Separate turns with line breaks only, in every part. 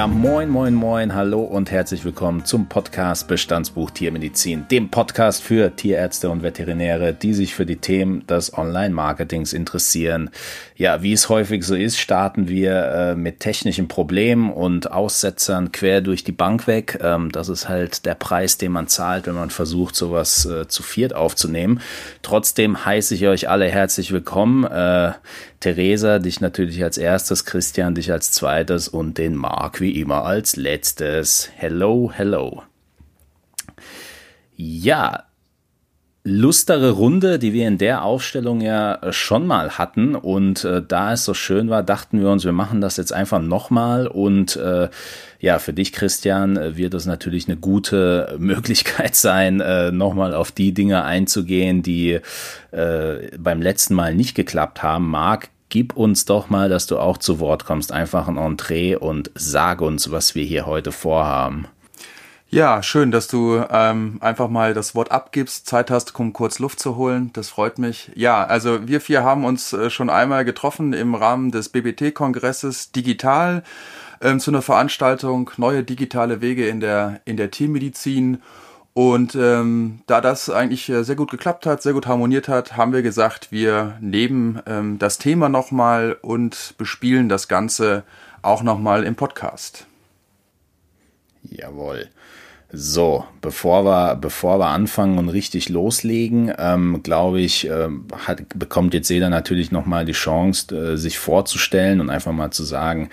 Ja, moin, moin, moin, hallo und herzlich willkommen zum Podcast Bestandsbuch Tiermedizin, dem Podcast für Tierärzte und Veterinäre, die sich für die Themen des Online-Marketings interessieren. Ja, wie es häufig so ist, starten wir äh, mit technischen Problemen und Aussetzern quer durch die Bank weg. Ähm, das ist halt der Preis, den man zahlt, wenn man versucht, sowas äh, zu viert aufzunehmen. Trotzdem heiße ich euch alle herzlich willkommen. Äh, Theresa, dich natürlich als erstes, Christian dich als zweites und den Marc wie immer als letztes. Hello, hello. Ja, lustere Runde, die wir in der Aufstellung ja schon mal hatten. Und äh, da es so schön war, dachten wir uns, wir machen das jetzt einfach nochmal. Und äh, ja, für dich, Christian, wird es natürlich eine gute Möglichkeit sein, äh, nochmal auf die Dinge einzugehen, die äh, beim letzten Mal nicht geklappt haben. Marc, gib uns doch mal, dass du auch zu Wort kommst, einfach ein Entree und sag uns, was wir hier heute vorhaben.
Ja, schön, dass du ähm, einfach mal das Wort abgibst, Zeit hast, um kurz Luft zu holen. Das freut mich. Ja, also wir vier haben uns äh, schon einmal getroffen im Rahmen des BBT-Kongresses digital ähm, zu einer Veranstaltung Neue digitale Wege in der, in der Tiermedizin. Und ähm, da das eigentlich äh, sehr gut geklappt hat, sehr gut harmoniert hat, haben wir gesagt, wir nehmen ähm, das Thema nochmal und bespielen das Ganze auch nochmal im Podcast.
Jawohl. So, bevor wir, bevor wir anfangen und richtig loslegen, ähm, glaube ich, ähm, hat, bekommt jetzt jeder natürlich nochmal die Chance, äh, sich vorzustellen und einfach mal zu sagen,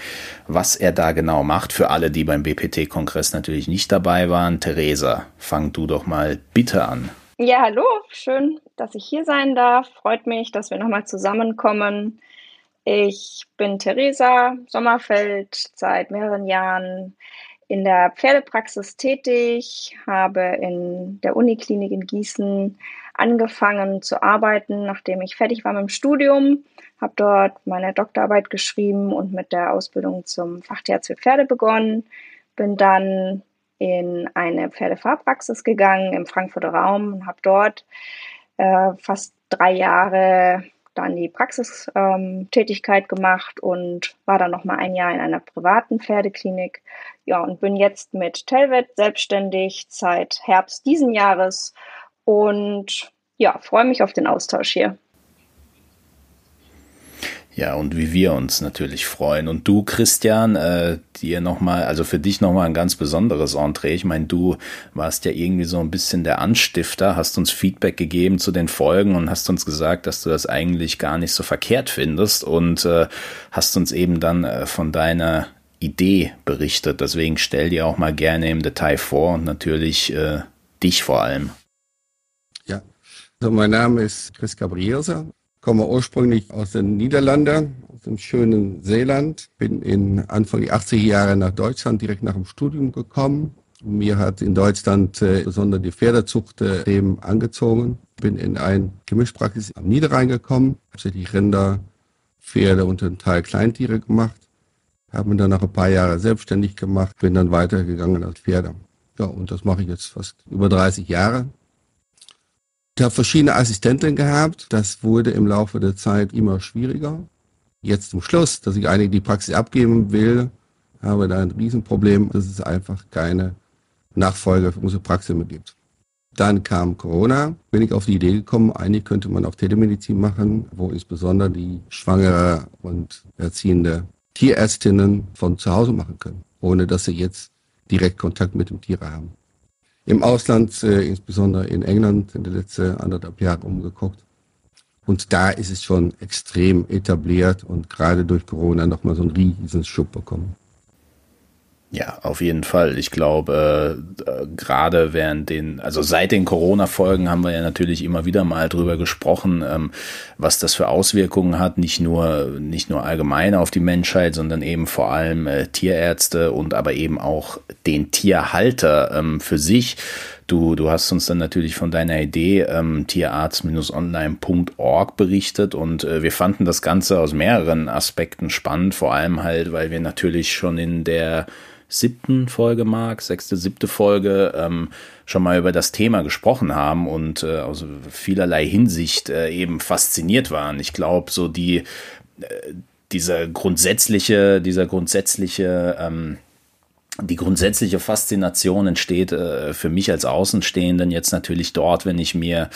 was er da genau macht. Für alle, die beim BPT-Kongress natürlich nicht dabei waren. Theresa, fang du doch mal bitte an.
Ja, hallo, schön, dass ich hier sein darf. Freut mich, dass wir nochmal zusammenkommen. Ich bin Theresa Sommerfeld, seit mehreren Jahren in der Pferdepraxis tätig, habe in der Uniklinik in Gießen angefangen zu arbeiten, nachdem ich fertig war mit dem Studium, habe dort meine Doktorarbeit geschrieben und mit der Ausbildung zum Fachtierarzt für Pferde begonnen, bin dann in eine Pferdefahrpraxis gegangen im Frankfurter Raum und habe dort äh, fast drei Jahre dann die Praxistätigkeit ähm, gemacht und war dann noch mal ein Jahr in einer privaten Pferdeklinik. Ja, und bin jetzt mit Telvet selbstständig seit Herbst diesen Jahres und ja, freue mich auf den Austausch hier.
Ja, und wie wir uns natürlich freuen. Und du, Christian, äh, dir nochmal, also für dich nochmal ein ganz besonderes Entree. Ich meine, du warst ja irgendwie so ein bisschen der Anstifter, hast uns Feedback gegeben zu den Folgen und hast uns gesagt, dass du das eigentlich gar nicht so verkehrt findest und äh, hast uns eben dann äh, von deiner Idee berichtet. Deswegen stell dir auch mal gerne im Detail vor und natürlich äh, dich vor allem.
Ja, also mein Name ist Chris Gabrielser komme ursprünglich aus den Niederlanden, aus dem schönen Seeland, bin in Anfang der 80er Jahre nach Deutschland direkt nach dem Studium gekommen. Mir hat in Deutschland äh, besonders die Pferdezucht äh, eben angezogen. Bin in ein Gemischpraxis am Niederrhein gekommen, hauptsächlich Rinder, Pferde und ein Teil Kleintiere gemacht. Habe mich dann nach ein paar Jahren selbstständig gemacht, bin dann weitergegangen als Pferde. Ja, und das mache ich jetzt fast über 30 Jahre. Ich habe verschiedene Assistenten gehabt. Das wurde im Laufe der Zeit immer schwieriger. Jetzt zum Schluss, dass ich eigentlich die Praxis abgeben will, habe da ein Riesenproblem, dass es einfach keine Nachfolger für unsere Praxis mehr gibt. Dann kam Corona, bin ich auf die Idee gekommen, eigentlich könnte man auch Telemedizin machen, wo insbesondere die schwangere und erziehende Tierärztinnen von zu Hause machen können, ohne dass sie jetzt direkt Kontakt mit dem Tier haben im Ausland, äh, insbesondere in England, in den letzten anderthalb Jahren umgeguckt. Und da ist es schon extrem etabliert und gerade durch Corona nochmal so einen riesen Schub bekommen.
Ja, auf jeden Fall. Ich glaube, äh, gerade während den, also seit den Corona-Folgen haben wir ja natürlich immer wieder mal drüber gesprochen, ähm, was das für Auswirkungen hat, nicht nur, nicht nur allgemein auf die Menschheit, sondern eben vor allem äh, Tierärzte und aber eben auch den Tierhalter ähm, für sich. Du, du hast uns dann natürlich von deiner Idee ähm, tierarzt-online.org berichtet und äh, wir fanden das Ganze aus mehreren Aspekten spannend, vor allem halt, weil wir natürlich schon in der siebten Folge, Marc, sechste, siebte Folge, ähm, schon mal über das Thema gesprochen haben und äh, aus vielerlei Hinsicht äh, eben fasziniert waren. Ich glaube, so die, äh, dieser grundsätzliche, dieser grundsätzliche, ähm, die grundsätzliche Faszination entsteht äh, für mich als Außenstehenden jetzt natürlich dort, wenn ich mir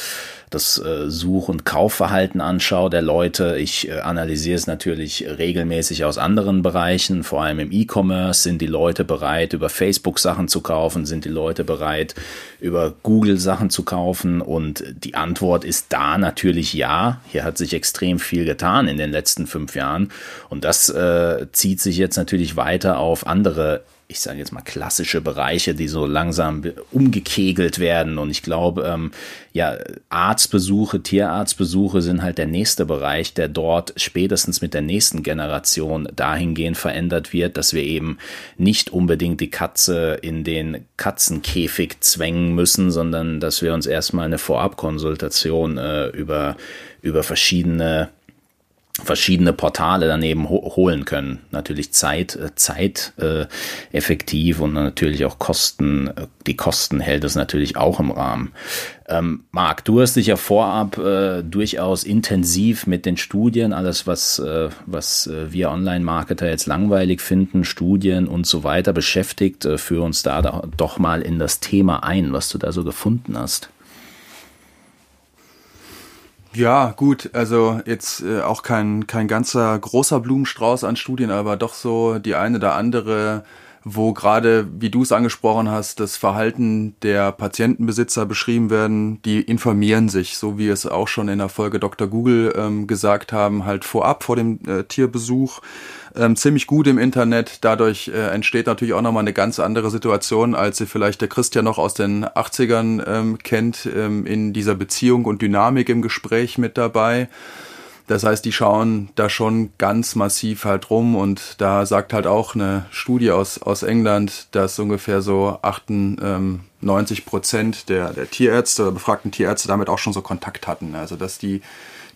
das äh, Such- und Kaufverhalten anschaue der Leute. Ich äh, analysiere es natürlich regelmäßig aus anderen Bereichen, vor allem im E-Commerce. Sind die Leute bereit, über Facebook Sachen zu kaufen? Sind die Leute bereit, über Google Sachen zu kaufen? Und die Antwort ist da natürlich ja. Hier hat sich extrem viel getan in den letzten fünf Jahren. Und das äh, zieht sich jetzt natürlich weiter auf andere ich sage jetzt mal klassische Bereiche, die so langsam umgekegelt werden. Und ich glaube, ähm, ja, Arztbesuche, Tierarztbesuche sind halt der nächste Bereich, der dort spätestens mit der nächsten Generation dahingehend verändert wird, dass wir eben nicht unbedingt die Katze in den Katzenkäfig zwängen müssen, sondern dass wir uns erstmal eine Vorabkonsultation äh, über, über verschiedene verschiedene Portale daneben ho holen können. Natürlich Zeit, äh, Zeit äh, effektiv und natürlich auch Kosten. Äh, die Kosten hält es natürlich auch im Rahmen. Ähm, Marc, du hast dich ja vorab äh, durchaus intensiv mit den Studien, alles was, äh, was äh, wir Online-Marketer jetzt langweilig finden, Studien und so weiter beschäftigt. Äh, führ uns da doch mal in das Thema ein, was du da so gefunden hast.
Ja, gut, also jetzt äh, auch kein, kein ganzer großer Blumenstrauß an Studien, aber doch so die eine oder andere, wo gerade, wie du es angesprochen hast, das Verhalten der Patientenbesitzer beschrieben werden, die informieren sich, so wie es auch schon in der Folge Dr. Google ähm, gesagt haben, halt vorab vor dem äh, Tierbesuch ähm, ziemlich gut im Internet. Dadurch äh, entsteht natürlich auch nochmal eine ganz andere Situation, als sie vielleicht der Christian noch aus den 80ern ähm, kennt, ähm, in dieser Beziehung und Dynamik im Gespräch mit dabei. Das heißt, die schauen da schon ganz massiv halt rum und da sagt halt auch eine Studie aus, aus England, dass ungefähr so 98 Prozent der, der Tierärzte oder befragten Tierärzte damit auch schon so Kontakt hatten. Also dass die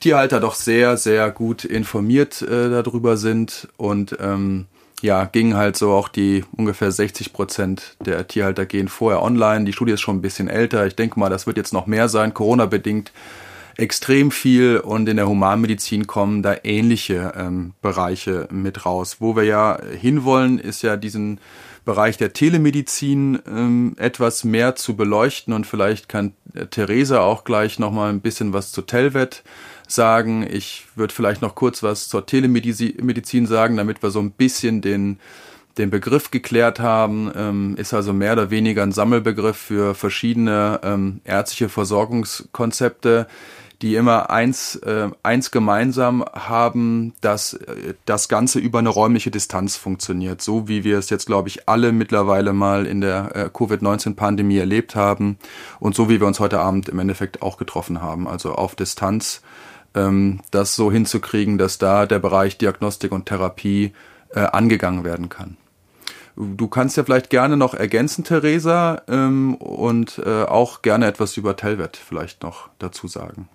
Tierhalter doch sehr, sehr gut informiert äh, darüber sind und ähm, ja, gingen halt so auch die ungefähr 60 Prozent der Tierhalter gehen vorher online. Die Studie ist schon ein bisschen älter. Ich denke mal, das wird jetzt noch mehr sein, Corona-bedingt extrem viel und in der Humanmedizin kommen da ähnliche ähm, Bereiche mit raus. Wo wir ja hinwollen, ist ja diesen Bereich der Telemedizin ähm, etwas mehr zu beleuchten und vielleicht kann äh, Theresa auch gleich noch mal ein bisschen was zu Telvet sagen. Ich würde vielleicht noch kurz was zur Telemedizin sagen, damit wir so ein bisschen den den Begriff geklärt haben, ähm, ist also mehr oder weniger ein Sammelbegriff für verschiedene ähm, ärztliche Versorgungskonzepte, die immer eins, äh, eins gemeinsam haben, dass äh, das Ganze über eine räumliche Distanz funktioniert, so wie wir es jetzt, glaube ich, alle mittlerweile mal in der äh, Covid-19-Pandemie erlebt haben und so wie wir uns heute Abend im Endeffekt auch getroffen haben, also auf Distanz ähm, das so hinzukriegen, dass da der Bereich Diagnostik und Therapie äh, angegangen werden kann. Du kannst ja vielleicht gerne noch ergänzen, Theresa, ähm, und äh, auch gerne etwas über Telvet vielleicht noch dazu sagen.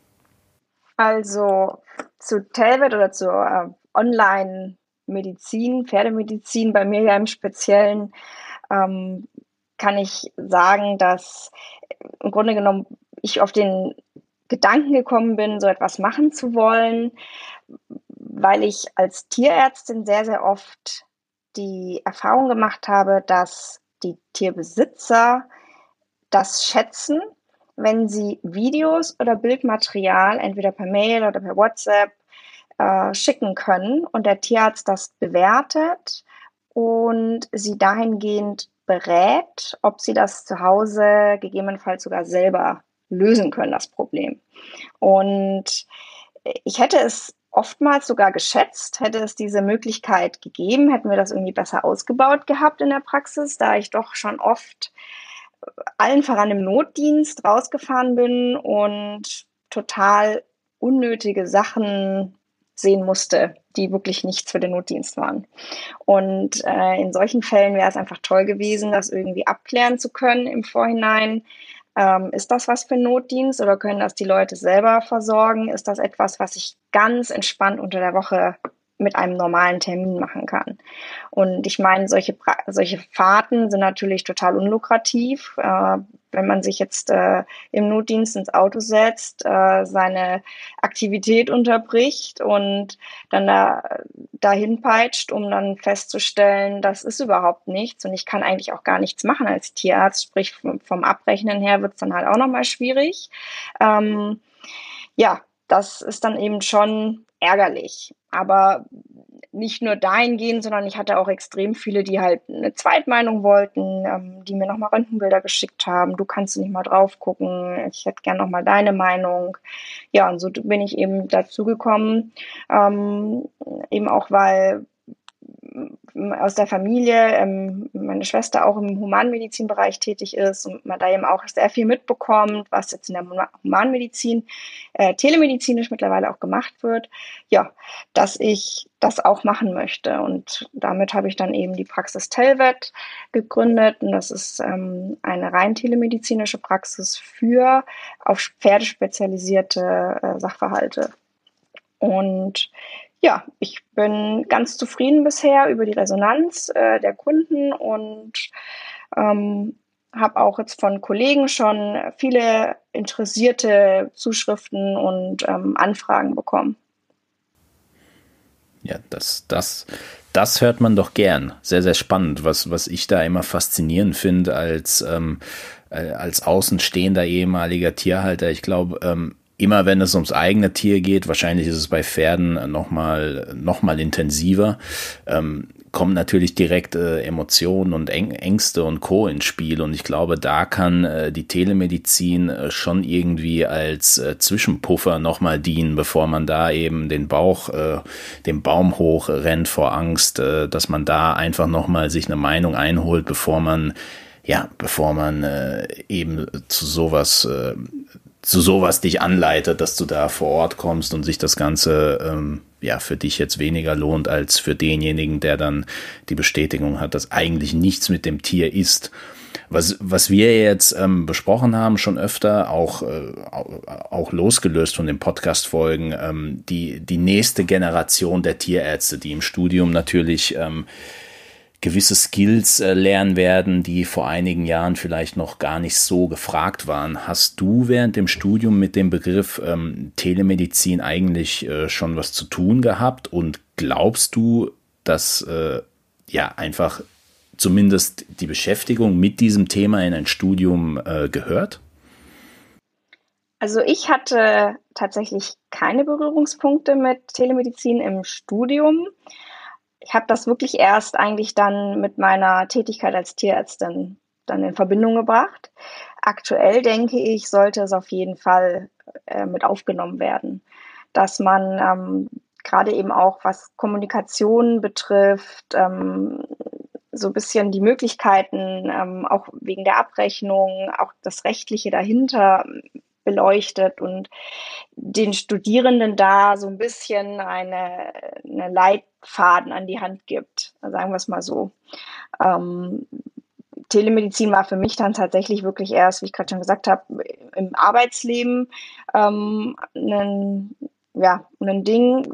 Also zu Telvet oder zur äh, Online-Medizin, Pferdemedizin, bei mir ja im Speziellen, ähm, kann ich sagen, dass im Grunde genommen ich auf den Gedanken gekommen bin, so etwas machen zu wollen, weil ich als Tierärztin sehr, sehr oft die Erfahrung gemacht habe, dass die Tierbesitzer das schätzen, wenn sie Videos oder Bildmaterial entweder per Mail oder per WhatsApp äh, schicken können und der Tierarzt das bewertet und sie dahingehend berät, ob sie das zu Hause gegebenenfalls sogar selber lösen können, das Problem. Und ich hätte es oftmals sogar geschätzt, hätte es diese Möglichkeit gegeben, hätten wir das irgendwie besser ausgebaut gehabt in der Praxis, da ich doch schon oft allen voran im Notdienst rausgefahren bin und total unnötige Sachen sehen musste, die wirklich nichts für den Notdienst waren. Und äh, in solchen Fällen wäre es einfach toll gewesen, das irgendwie abklären zu können im Vorhinein, ähm, ist das was für Notdienst oder können das die Leute selber versorgen? Ist das etwas, was ich ganz entspannt unter der Woche mit einem normalen Termin machen kann. Und ich meine, solche, solche Fahrten sind natürlich total unlukrativ. Äh, wenn man sich jetzt äh, im Notdienst ins Auto setzt, äh, seine Aktivität unterbricht und dann da dahin peitscht, um dann festzustellen, das ist überhaupt nichts und ich kann eigentlich auch gar nichts machen als Tierarzt. Sprich, vom Abrechnen her wird es dann halt auch nochmal schwierig. Ähm, ja, das ist dann eben schon ärgerlich. Aber nicht nur dahingehend, sondern ich hatte auch extrem viele, die halt eine Zweitmeinung wollten, ähm, die mir nochmal Röntgenbilder geschickt haben. Du kannst nicht mal drauf gucken. Ich hätte gern nochmal deine Meinung. Ja, und so bin ich eben dazu gekommen, ähm, eben auch weil aus der Familie, ähm, meine Schwester auch im Humanmedizinbereich tätig ist und man da eben auch sehr viel mitbekommt, was jetzt in der Humanmedizin äh, telemedizinisch mittlerweile auch gemacht wird, ja, dass ich das auch machen möchte. Und damit habe ich dann eben die Praxis Telvet gegründet. Und das ist ähm, eine rein telemedizinische Praxis für auf Pferde spezialisierte äh, Sachverhalte. Und ja, ich bin ganz zufrieden bisher über die Resonanz äh, der Kunden und ähm, habe auch jetzt von Kollegen schon viele interessierte Zuschriften und ähm, Anfragen bekommen.
Ja, das, das, das hört man doch gern. Sehr, sehr spannend, was, was ich da immer faszinierend finde als, ähm, äh, als außenstehender ehemaliger Tierhalter. Ich glaube, ähm, immer wenn es ums eigene Tier geht, wahrscheinlich ist es bei Pferden nochmal noch mal intensiver, ähm, kommen natürlich direkt äh, Emotionen und Äng Ängste und Co. ins Spiel. Und ich glaube, da kann äh, die Telemedizin äh, schon irgendwie als äh, Zwischenpuffer nochmal dienen, bevor man da eben den Bauch, äh, den Baum hoch rennt vor Angst, äh, dass man da einfach nochmal sich eine Meinung einholt, bevor man ja, bevor man äh, eben zu sowas äh, zu sowas dich anleitet, dass du da vor Ort kommst und sich das Ganze ähm, ja für dich jetzt weniger lohnt als für denjenigen, der dann die Bestätigung hat, dass eigentlich nichts mit dem Tier ist. Was, was wir jetzt ähm, besprochen haben, schon öfter, auch, äh, auch losgelöst von den Podcast-Folgen, ähm, die, die nächste Generation der Tierärzte, die im Studium natürlich ähm, gewisse Skills äh, lernen werden, die vor einigen Jahren vielleicht noch gar nicht so gefragt waren. Hast du während dem Studium mit dem Begriff ähm, Telemedizin eigentlich äh, schon was zu tun gehabt und glaubst du, dass äh, ja einfach zumindest die Beschäftigung mit diesem Thema in ein Studium äh, gehört?
Also ich hatte tatsächlich keine Berührungspunkte mit Telemedizin im Studium ich habe das wirklich erst eigentlich dann mit meiner Tätigkeit als Tierärztin dann in Verbindung gebracht. Aktuell denke ich, sollte es auf jeden Fall äh, mit aufgenommen werden, dass man ähm, gerade eben auch was Kommunikation betrifft, ähm, so ein bisschen die Möglichkeiten, ähm, auch wegen der Abrechnung, auch das Rechtliche dahinter beleuchtet und den Studierenden da so ein bisschen eine, eine Leitfaden an die Hand gibt, sagen wir es mal so. Ähm, Telemedizin war für mich dann tatsächlich wirklich erst, wie ich gerade schon gesagt habe, im Arbeitsleben ähm, ein, ja, ein Ding,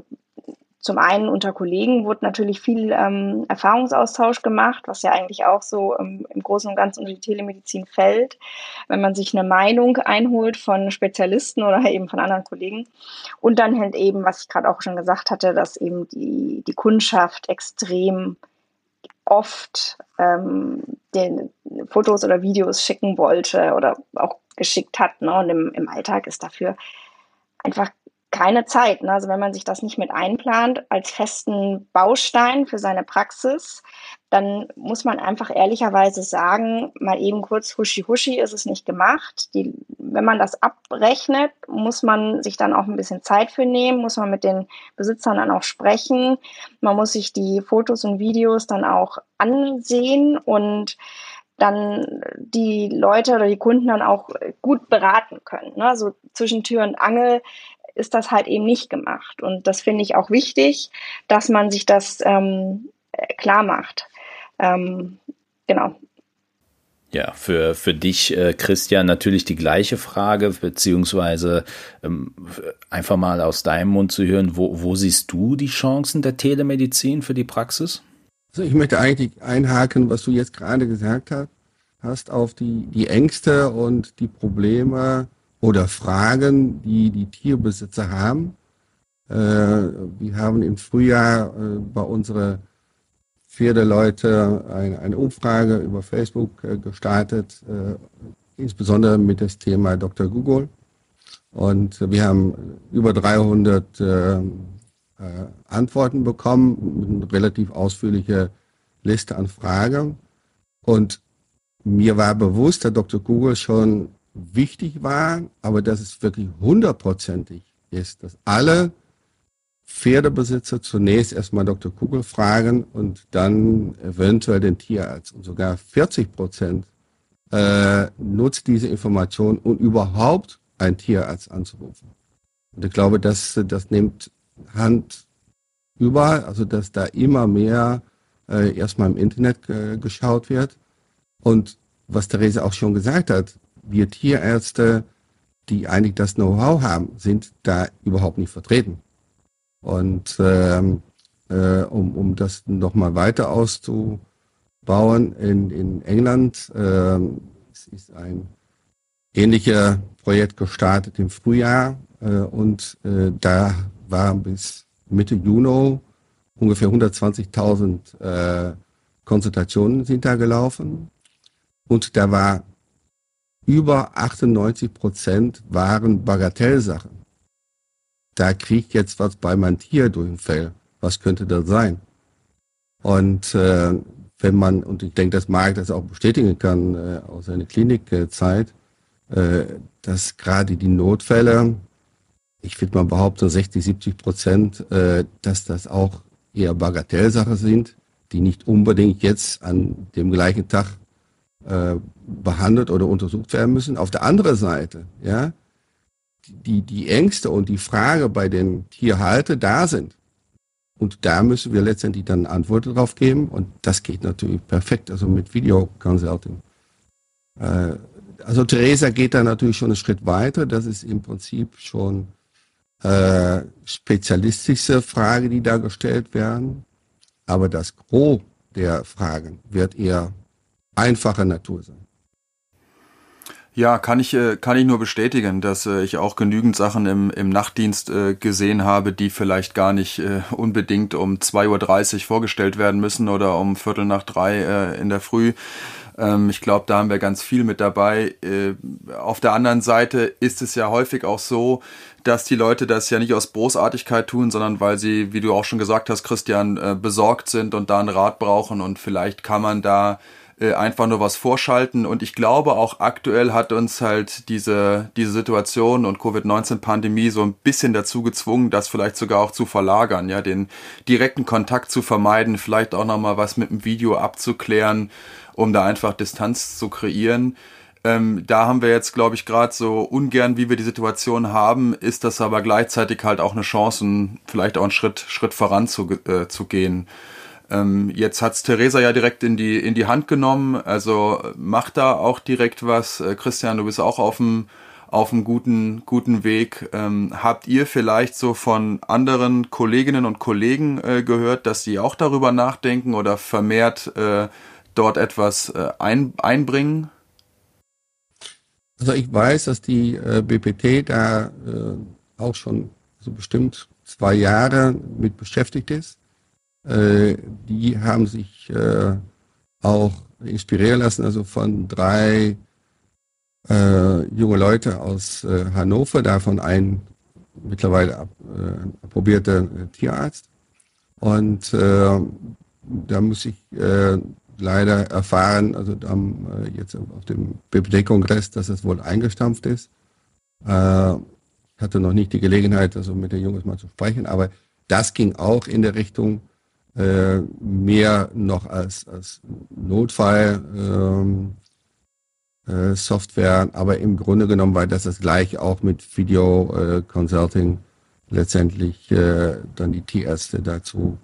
zum einen unter Kollegen wurde natürlich viel ähm, Erfahrungsaustausch gemacht, was ja eigentlich auch so ähm, im Großen und Ganzen unter die Telemedizin fällt, wenn man sich eine Meinung einholt von Spezialisten oder eben von anderen Kollegen. Und dann halt eben, was ich gerade auch schon gesagt hatte, dass eben die, die Kundschaft extrem oft ähm, den Fotos oder Videos schicken wollte oder auch geschickt hat. Ne? Und im, im Alltag ist dafür einfach keine Zeit. Ne? Also wenn man sich das nicht mit einplant als festen Baustein für seine Praxis, dann muss man einfach ehrlicherweise sagen, mal eben kurz huschi huschi ist es nicht gemacht. Die, wenn man das abrechnet, muss man sich dann auch ein bisschen Zeit für nehmen, muss man mit den Besitzern dann auch sprechen. Man muss sich die Fotos und Videos dann auch ansehen und dann die Leute oder die Kunden dann auch gut beraten können. Ne? So zwischen Tür und Angel ist das halt eben nicht gemacht. Und das finde ich auch wichtig, dass man sich das ähm, klar macht. Ähm, genau.
Ja, für, für dich, äh, Christian, natürlich die gleiche Frage, beziehungsweise ähm, einfach mal aus deinem Mund zu hören, wo, wo siehst du die Chancen der Telemedizin für die Praxis?
Also ich möchte eigentlich einhaken, was du jetzt gerade gesagt hast, hast auf die, die Ängste und die Probleme oder Fragen, die die Tierbesitzer haben. Äh, wir haben im Frühjahr äh, bei unseren Pferdeleute eine, eine Umfrage über Facebook äh, gestartet, äh, insbesondere mit dem Thema Dr. Google. Und wir haben über 300 äh, Antworten bekommen, eine relativ ausführliche Liste an Fragen. Und mir war bewusst, dass Dr. Google schon wichtig war, aber dass es wirklich hundertprozentig ist, dass alle Pferdebesitzer zunächst erstmal Dr. Kugel fragen und dann eventuell den Tierarzt. Und sogar 40 Prozent äh, nutzt diese Information, um überhaupt einen Tierarzt anzurufen. Und ich glaube, das, das nimmt Hand überall, also dass da immer mehr äh, erstmal im Internet äh, geschaut wird. Und was Therese auch schon gesagt hat, wir Tierärzte, die eigentlich das Know-how haben, sind da überhaupt nicht vertreten. Und ähm, äh, um, um das nochmal weiter auszubauen, in, in England äh, es ist ein ähnliches Projekt gestartet im Frühjahr äh, und äh, da waren bis Mitte Juni ungefähr 120.000 äh, Konsultationen sind da gelaufen und da war über 98 Prozent waren Bagatellsachen. Da kriegt jetzt was bei meinem Tier durch den Fell. Was könnte das sein? Und äh, wenn man, und ich denke, dass Marc das auch bestätigen kann äh, aus seiner Klinikzeit, äh, dass gerade die Notfälle, ich würde mal behaupten, 60, 70 Prozent, äh, dass das auch eher Bagatellsache sind, die nicht unbedingt jetzt an dem gleichen Tag äh, behandelt oder untersucht werden müssen. Auf der anderen Seite, ja, die, die Ängste und die Frage bei den Tierhalter da sind. Und da müssen wir letztendlich dann Antworten drauf geben. Und das geht natürlich perfekt, also mit Video Consulting. Äh, also Theresa geht da natürlich schon einen Schritt weiter. Das ist im Prinzip schon äh, spezialistische Frage, die da gestellt werden. Aber das Gros der Fragen wird eher einfacher Natur sein.
Ja, kann ich, äh, kann ich nur bestätigen, dass äh, ich auch genügend Sachen im, im Nachtdienst äh, gesehen habe, die vielleicht gar nicht unbedingt um 2.30 Uhr vorgestellt werden müssen oder um Viertel nach drei in der Früh. Ähm, ich glaube, da haben wir ganz viel mit dabei. Auf der anderen Seite ist es ja häufig auch so, dass die Leute das ja nicht aus Bosartigkeit tun, sondern weil sie, wie du auch schon gesagt hast, Christian, besorgt sind und da einen Rat brauchen und vielleicht kann man da äh, einfach nur was vorschalten. Und ich glaube auch aktuell hat uns halt diese, diese Situation und Covid-19-Pandemie so ein bisschen dazu gezwungen, das vielleicht sogar auch zu verlagern, ja, den direkten Kontakt zu vermeiden, vielleicht auch nochmal was mit dem Video abzuklären, um da einfach Distanz zu kreieren. Ähm, da haben wir jetzt, glaube ich, gerade so ungern, wie wir die Situation haben, ist das aber gleichzeitig halt auch eine Chance, vielleicht auch einen Schritt, Schritt voran zu, äh. Ähm, jetzt hat's Theresa ja direkt in die, in die Hand genommen, also macht da auch direkt was. Äh, Christian, du bist auch auf dem auf einem guten, guten Weg. Ähm, habt ihr vielleicht so von anderen Kolleginnen und Kollegen äh, gehört, dass sie auch darüber nachdenken oder vermehrt äh, dort etwas äh, ein, einbringen?
Also ich weiß, dass die äh, BPT da äh, auch schon so bestimmt zwei Jahre mit beschäftigt ist. Äh, die haben sich äh, auch inspirieren lassen, also von drei äh, junge Leute aus Hannover, davon ein mittlerweile ab, äh, probierter Tierarzt. Und da muss ich leider erfahren, also am, jetzt auf dem BPD-Kongress, dass es wohl eingestampft ist. Ich hatte noch nicht die Gelegenheit, also mit den Jungs mal zu sprechen, aber das ging auch in der Richtung, äh, mehr noch als, als Notfall ähm, äh, aber im Grunde genommen war das das gleiche auch mit Video äh, Consulting letztendlich äh, dann die Tierärzte dazu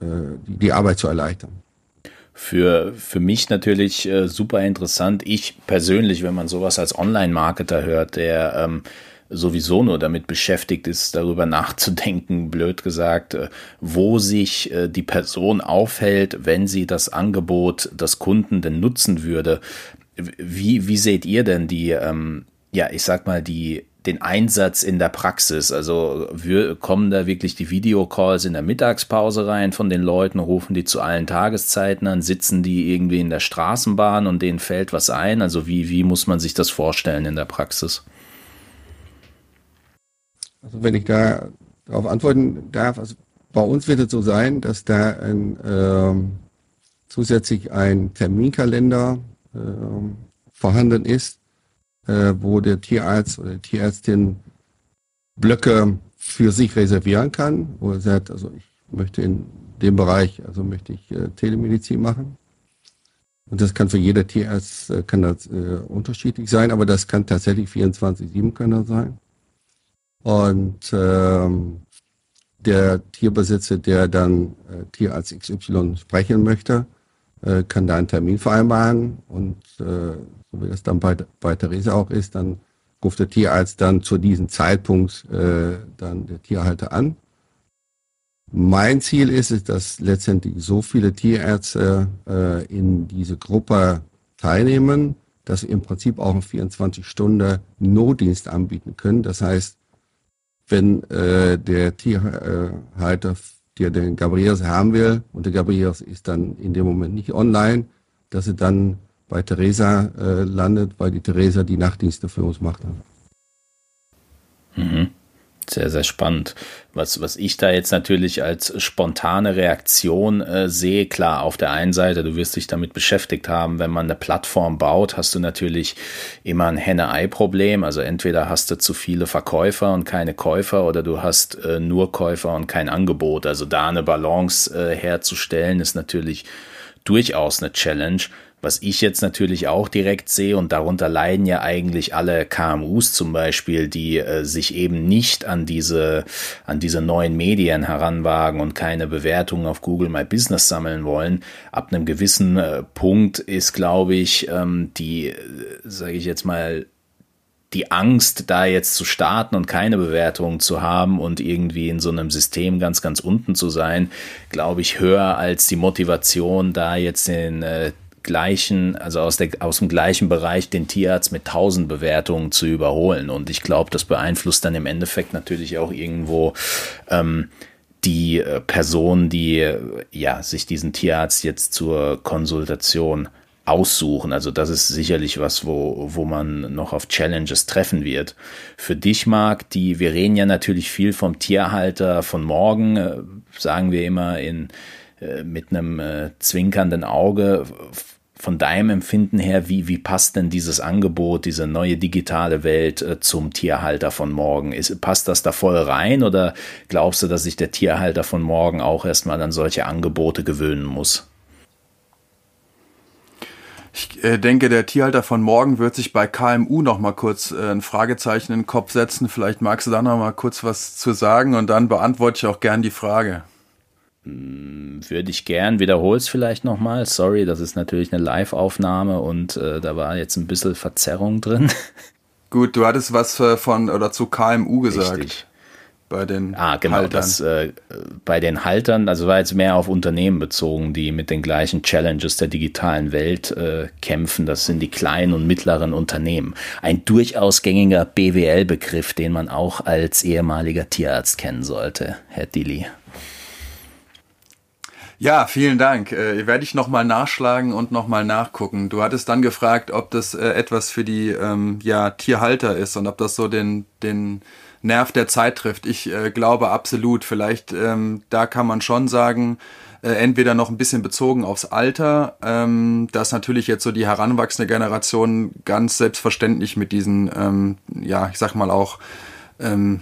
äh, die, die Arbeit zu erleichtern.
Für, für mich natürlich äh, super interessant. Ich persönlich, wenn man sowas als Online-Marketer hört, der ähm, sowieso nur damit beschäftigt ist, darüber nachzudenken, blöd gesagt, äh, wo sich äh, die Person aufhält, wenn sie das Angebot des Kunden denn nutzen würde. Wie, wie seht ihr denn die, ähm, ja, ich sag mal, die den Einsatz in der Praxis? Also wir, kommen da wirklich die Videocalls in der Mittagspause rein von den Leuten, rufen die zu allen Tageszeiten an, sitzen die irgendwie in der Straßenbahn und denen fällt was ein? Also wie, wie muss man sich das vorstellen in der Praxis?
Also wenn ich da darauf antworten darf, also bei uns wird es so sein, dass da ein, ähm, zusätzlich ein Terminkalender ähm, vorhanden ist, äh, wo der Tierarzt oder die Tierärztin Blöcke für sich reservieren kann, wo er sagt, also ich möchte in dem Bereich, also möchte ich äh, Telemedizin machen. Und das kann für jeder Tierarzt äh, kann das äh, unterschiedlich sein, aber das kann tatsächlich 24/7 kann das sein. Und ähm, der Tierbesitzer, der dann äh, Tierarzt XY sprechen möchte, äh, kann da einen Termin vereinbaren und äh, so wie das dann bei, bei Theresa auch ist, dann ruft der Tierarzt dann zu diesem Zeitpunkt äh, dann der Tierhalter an. Mein Ziel ist es, dass letztendlich so viele Tierärzte äh, in diese Gruppe teilnehmen, dass wir im Prinzip auch einen 24 Stunden Notdienst anbieten können. Das heißt, wenn äh, der Tierhalter, der den Gabriels haben will und der Gabriels ist dann in dem Moment nicht online, dass er dann bei Theresa äh, landet, weil die Theresa die Nachtdienste für uns macht.
Mhm. Sehr, sehr spannend. Was, was ich da jetzt natürlich als spontane Reaktion äh, sehe, klar, auf der einen Seite, du wirst dich damit beschäftigt haben, wenn man eine Plattform baut, hast du natürlich immer ein Henne-Ei-Problem. Also entweder hast du zu viele Verkäufer und keine Käufer oder du hast äh, nur Käufer und kein Angebot. Also da eine Balance äh, herzustellen, ist natürlich durchaus eine Challenge. Was ich jetzt natürlich auch direkt sehe, und darunter leiden ja eigentlich alle KMUs zum Beispiel, die äh, sich eben nicht an diese, an diese neuen Medien heranwagen und keine Bewertungen auf Google My Business sammeln wollen. Ab einem gewissen äh, Punkt ist, glaube ich, ähm, die, äh, sage ich jetzt mal, die Angst, da jetzt zu starten und keine Bewertungen zu haben und irgendwie in so einem System ganz, ganz unten zu sein, glaube ich, höher als die Motivation, da jetzt den äh, gleichen, also aus, der, aus dem gleichen Bereich den Tierarzt mit 1000 Bewertungen zu überholen. Und ich glaube, das beeinflusst dann im Endeffekt natürlich auch irgendwo ähm, die äh, Person, die äh, ja sich diesen Tierarzt jetzt zur Konsultation aussuchen. Also das ist sicherlich was, wo, wo man noch auf Challenges treffen wird. Für dich, Marc, die, wir reden ja natürlich viel vom Tierhalter von morgen, äh, sagen wir immer in, äh, mit einem zwinkernden Auge. Von deinem Empfinden her, wie, wie passt denn dieses Angebot, diese neue digitale Welt äh, zum Tierhalter von morgen? Ist, passt das da voll rein oder glaubst du, dass sich der Tierhalter von morgen auch erstmal an solche Angebote gewöhnen muss?
Ich äh, denke, der Tierhalter von morgen wird sich bei KMU noch mal kurz äh, ein Fragezeichen in den Kopf setzen. Vielleicht magst du da noch mal kurz was zu sagen und dann beantworte ich auch gern die Frage.
Hm, würde ich gern, wiederhol's vielleicht nochmal. Sorry, das ist natürlich eine Live-Aufnahme und äh, da war jetzt ein bisschen Verzerrung drin.
Gut, du hattest was äh, von oder zu KMU gesagt. Richtig.
Bei den ah, genau, Haltern. Das, äh, bei den Haltern, also war jetzt mehr auf Unternehmen bezogen, die mit den gleichen Challenges der digitalen Welt äh, kämpfen. Das sind die kleinen und mittleren Unternehmen. Ein durchaus gängiger BWL-Begriff, den man auch als ehemaliger Tierarzt kennen sollte, Herr Dilly.
Ja, vielen Dank. Äh, werde ich nochmal nachschlagen und nochmal nachgucken. Du hattest dann gefragt, ob das äh, etwas für die ähm, ja, Tierhalter ist und ob das so den, den Nerv der Zeit trifft. Ich äh, glaube absolut. Vielleicht, ähm, da kann man schon sagen, äh, entweder noch ein bisschen bezogen aufs Alter, ähm, dass natürlich jetzt so die heranwachsende Generation ganz selbstverständlich mit diesen, ähm, ja, ich sag mal auch, ähm,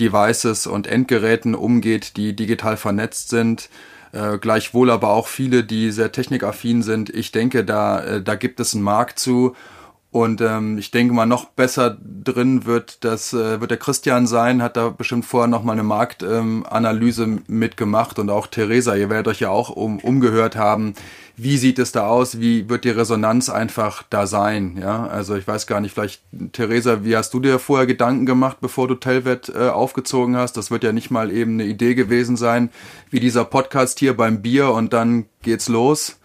Devices und Endgeräten umgeht, die digital vernetzt sind äh, gleichwohl aber auch viele, die sehr technikaffin sind. Ich denke, da, äh, da gibt es einen Markt zu. Und ähm, ich denke mal, noch besser drin wird das äh, wird der Christian sein, hat da bestimmt vorher noch mal eine Marktanalyse ähm, mitgemacht und auch Theresa, ihr werdet euch ja auch um, umgehört haben, wie sieht es da aus, wie wird die Resonanz einfach da sein, ja, also ich weiß gar nicht, vielleicht Theresa, wie hast du dir vorher Gedanken gemacht, bevor du Telvet äh, aufgezogen hast, das wird ja nicht mal eben eine Idee gewesen sein, wie dieser Podcast hier beim Bier und dann geht's los,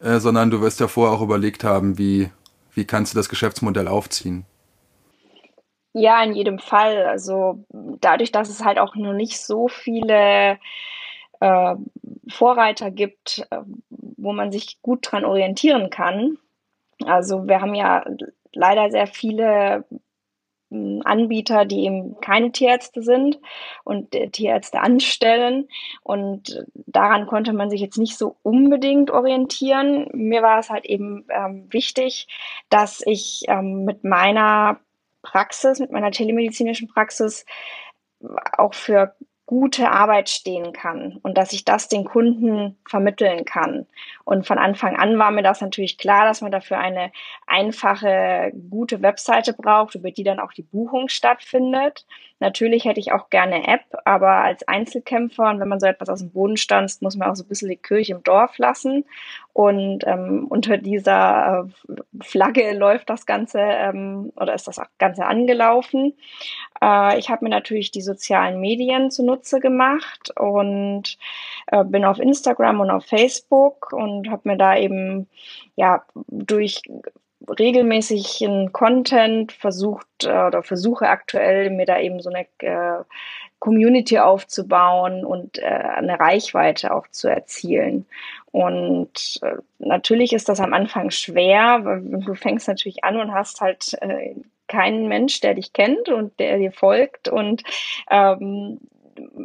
äh, sondern du wirst ja vorher auch überlegt haben, wie, wie kannst du das Geschäftsmodell aufziehen?
Ja, in jedem Fall. Also dadurch, dass es halt auch nur nicht so viele äh, Vorreiter gibt, äh, wo man sich gut dran orientieren kann. Also wir haben ja leider sehr viele hm, Anbieter, die eben keine Tierärzte sind und Tierärzte anstellen. Und daran konnte man sich jetzt nicht so unbedingt orientieren. Mir war es halt eben ähm, wichtig, dass ich ähm, mit meiner Praxis, mit meiner telemedizinischen Praxis auch für gute Arbeit stehen kann und dass ich das den Kunden vermitteln kann. Und von Anfang an war mir das natürlich klar, dass man dafür eine einfache, gute Webseite braucht, über die dann auch die Buchung stattfindet. Natürlich hätte ich auch gerne App, aber als Einzelkämpfer und wenn man so etwas aus dem Boden stanzt, muss man auch so ein bisschen die Kirche im Dorf lassen. Und ähm, unter dieser äh, Flagge läuft das Ganze ähm, oder ist das Ganze angelaufen. Äh, ich habe mir natürlich die sozialen Medien zunutze gemacht und äh, bin auf Instagram und auf Facebook und habe mir da eben ja durch regelmäßigen Content versucht äh, oder versuche aktuell mir da eben so eine äh, Community aufzubauen und äh, eine Reichweite auch zu erzielen. Und äh, natürlich ist das am Anfang schwer, weil du fängst natürlich an und hast halt äh, keinen Mensch, der dich kennt und der dir folgt. Und ähm,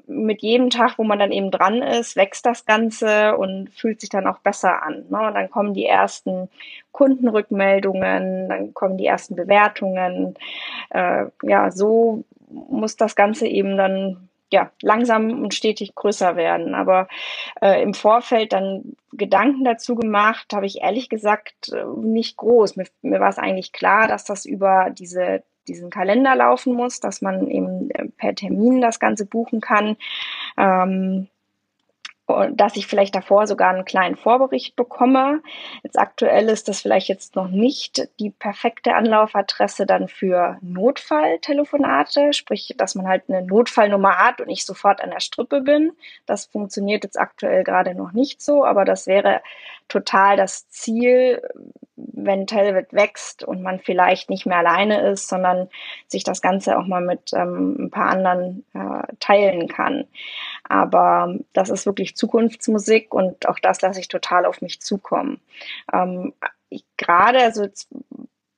mit jedem Tag, wo man dann eben dran ist, wächst das Ganze und fühlt sich dann auch besser an. Ne? Und dann kommen die ersten Kundenrückmeldungen, dann kommen die ersten Bewertungen. Äh, ja, so muss das Ganze eben dann ja, langsam und stetig größer werden. Aber äh, im Vorfeld dann Gedanken dazu gemacht, habe ich ehrlich gesagt äh, nicht groß. Mir, mir war es eigentlich klar, dass das über diese diesen Kalender laufen muss, dass man eben äh, per Termin das Ganze buchen kann. Ähm, dass ich vielleicht davor sogar einen kleinen Vorbericht bekomme. Jetzt aktuell ist das vielleicht jetzt noch nicht die perfekte Anlaufadresse dann für Notfalltelefonate, sprich, dass man halt eine Notfallnummer hat und ich sofort an der Strippe bin. Das funktioniert jetzt aktuell gerade noch nicht so, aber das wäre total das Ziel, wenn Telvet wächst und man vielleicht nicht mehr alleine ist, sondern sich das Ganze auch mal mit ähm, ein paar anderen äh, teilen kann. Aber das ist wirklich Zukunftsmusik und auch das lasse ich total auf mich zukommen. Ähm, gerade, also jetzt,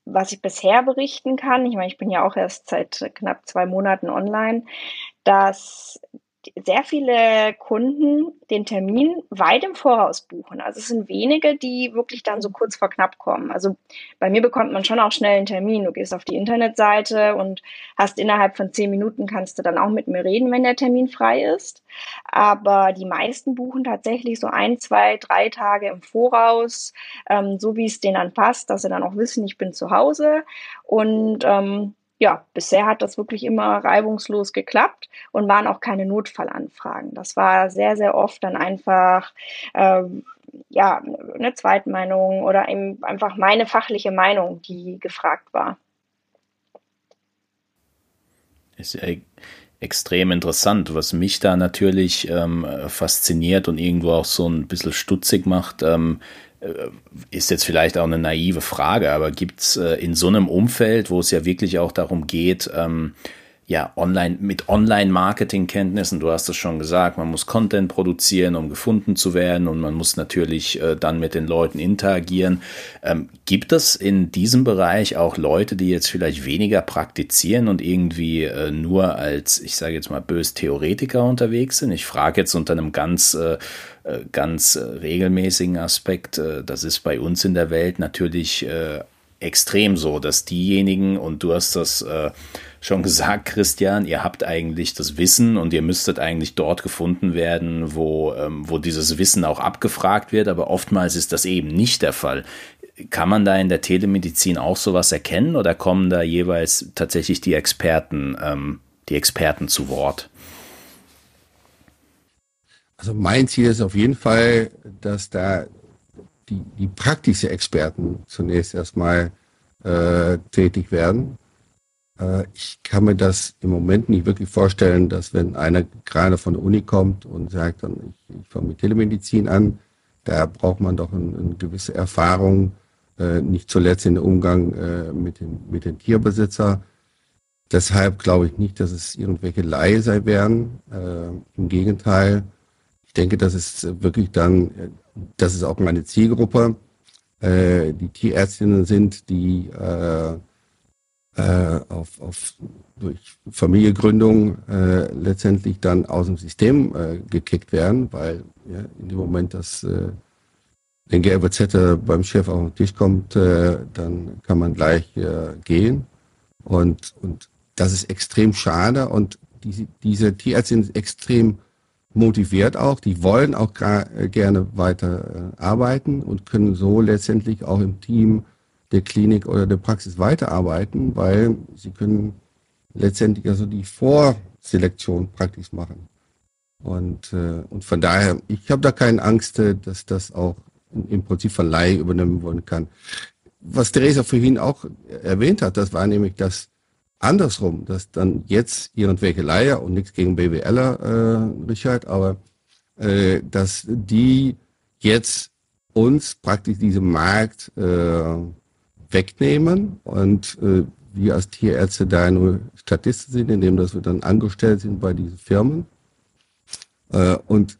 was ich bisher berichten kann, ich meine, ich bin ja auch erst seit knapp zwei Monaten online, dass sehr viele Kunden den Termin weit im Voraus buchen. Also es sind wenige, die wirklich dann so kurz vor knapp kommen. Also bei mir bekommt man schon auch schnell einen Termin. Du gehst auf die Internetseite und hast innerhalb von zehn Minuten kannst du dann auch mit mir reden, wenn der Termin frei ist. Aber die meisten buchen tatsächlich so ein, zwei, drei Tage im Voraus, ähm, so wie es denen dann passt, dass sie dann auch wissen, ich bin zu Hause und ähm, ja, bisher hat das wirklich immer reibungslos geklappt und waren auch keine Notfallanfragen. Das war sehr, sehr oft dann einfach ähm, ja, eine Zweitmeinung oder eben einfach meine fachliche Meinung, die gefragt war.
Ist ja extrem interessant, was mich da natürlich ähm, fasziniert und irgendwo auch so ein bisschen stutzig macht. Ähm, äh, ist jetzt vielleicht auch eine naive Frage, aber gibt's äh, in so einem Umfeld, wo es ja wirklich auch darum geht, ähm, ja, online, mit Online-Marketing-Kenntnissen, du hast es schon gesagt, man muss Content produzieren, um gefunden zu werden und man muss natürlich äh, dann mit den Leuten interagieren. Ähm, gibt es in diesem Bereich auch Leute, die jetzt vielleicht weniger praktizieren und irgendwie äh, nur als, ich sage jetzt mal, bös Theoretiker unterwegs sind? Ich frage jetzt unter einem ganz äh, äh ganz äh, regelmäßigen Aspekt. Äh, das ist bei uns in der Welt natürlich extrem so, dass diejenigen, und du hast das schon gesagt, Christian, ihr habt eigentlich das Wissen und ihr müsstet eigentlich dort gefunden werden, wo, ähm, wo dieses Wissen auch abgefragt wird, aber oftmals ist das eben nicht der Fall. Kann man da in der Telemedizin auch sowas erkennen oder kommen da jeweils tatsächlich die Experten, ähm, die Experten zu Wort?
Also mein Ziel ist auf jeden Fall, dass da die, die praktischen Experten zunächst erstmal äh, tätig werden äh, ich kann mir das im Moment nicht wirklich vorstellen, dass wenn einer gerade von der Uni kommt und sagt, dann, ich, ich fange mit Telemedizin an, da braucht man doch eine, eine gewisse Erfahrung, äh, nicht zuletzt in den Umgang äh, mit, den, mit den Tierbesitzer. deshalb glaube ich nicht, dass es irgendwelche Laie sein werden. Äh, Im Gegenteil, ich denke, dass es wirklich dann, das ist auch meine Zielgruppe, äh, die Tierärztinnen sind, die äh, äh, auf, auf, durch Familiengründung äh, letztendlich dann aus dem System äh, gekickt werden, weil ja, in dem Moment, dass äh, den gelbe Zettel beim Chef auf den Tisch kommt, äh, dann kann man gleich äh, gehen. Und, und das ist extrem schade. Und diese, diese Tierärzte sind extrem motiviert auch. Die wollen auch äh, gerne weiter äh, arbeiten und können so letztendlich auch im Team der Klinik oder der Praxis weiterarbeiten, weil sie können letztendlich also die Vorselektion praktisch machen. Und, äh, und von daher, ich habe da keine Angst, dass das auch im Prinzip von Laie übernommen werden kann. Was Theresa vorhin auch erwähnt hat, das war nämlich das andersrum, dass dann jetzt irgendwelche Leier und nichts gegen BWLer, äh, Richard, aber äh, dass die jetzt uns praktisch diesen Markt äh, wegnehmen und äh, wir als Tierärzte da nur Statisten sind, indem dass wir dann angestellt sind bei diesen Firmen. Äh, und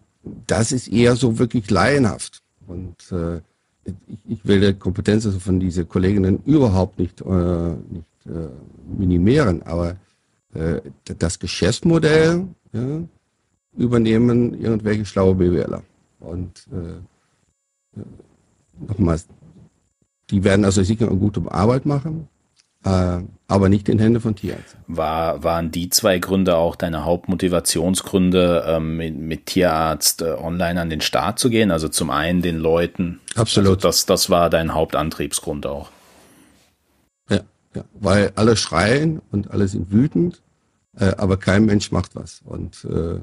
das ist eher so wirklich laienhaft. Und äh, ich, ich will die Kompetenz also von diesen Kolleginnen überhaupt nicht, äh, nicht äh, minimieren, aber äh, das Geschäftsmodell ja, übernehmen irgendwelche schlaue BWLer. Und äh, äh nochmals, die werden also sicher eine gute Arbeit machen, äh, aber nicht in Hände von Tierärzten.
War, waren die zwei Gründe auch deine Hauptmotivationsgründe, ähm, mit, mit, Tierarzt äh, online an den Start zu gehen? Also zum einen den Leuten.
Absolut.
Also das, das war dein Hauptantriebsgrund auch.
Ja, weil alle schreien und alle sind wütend, äh, aber kein Mensch macht was. Und äh,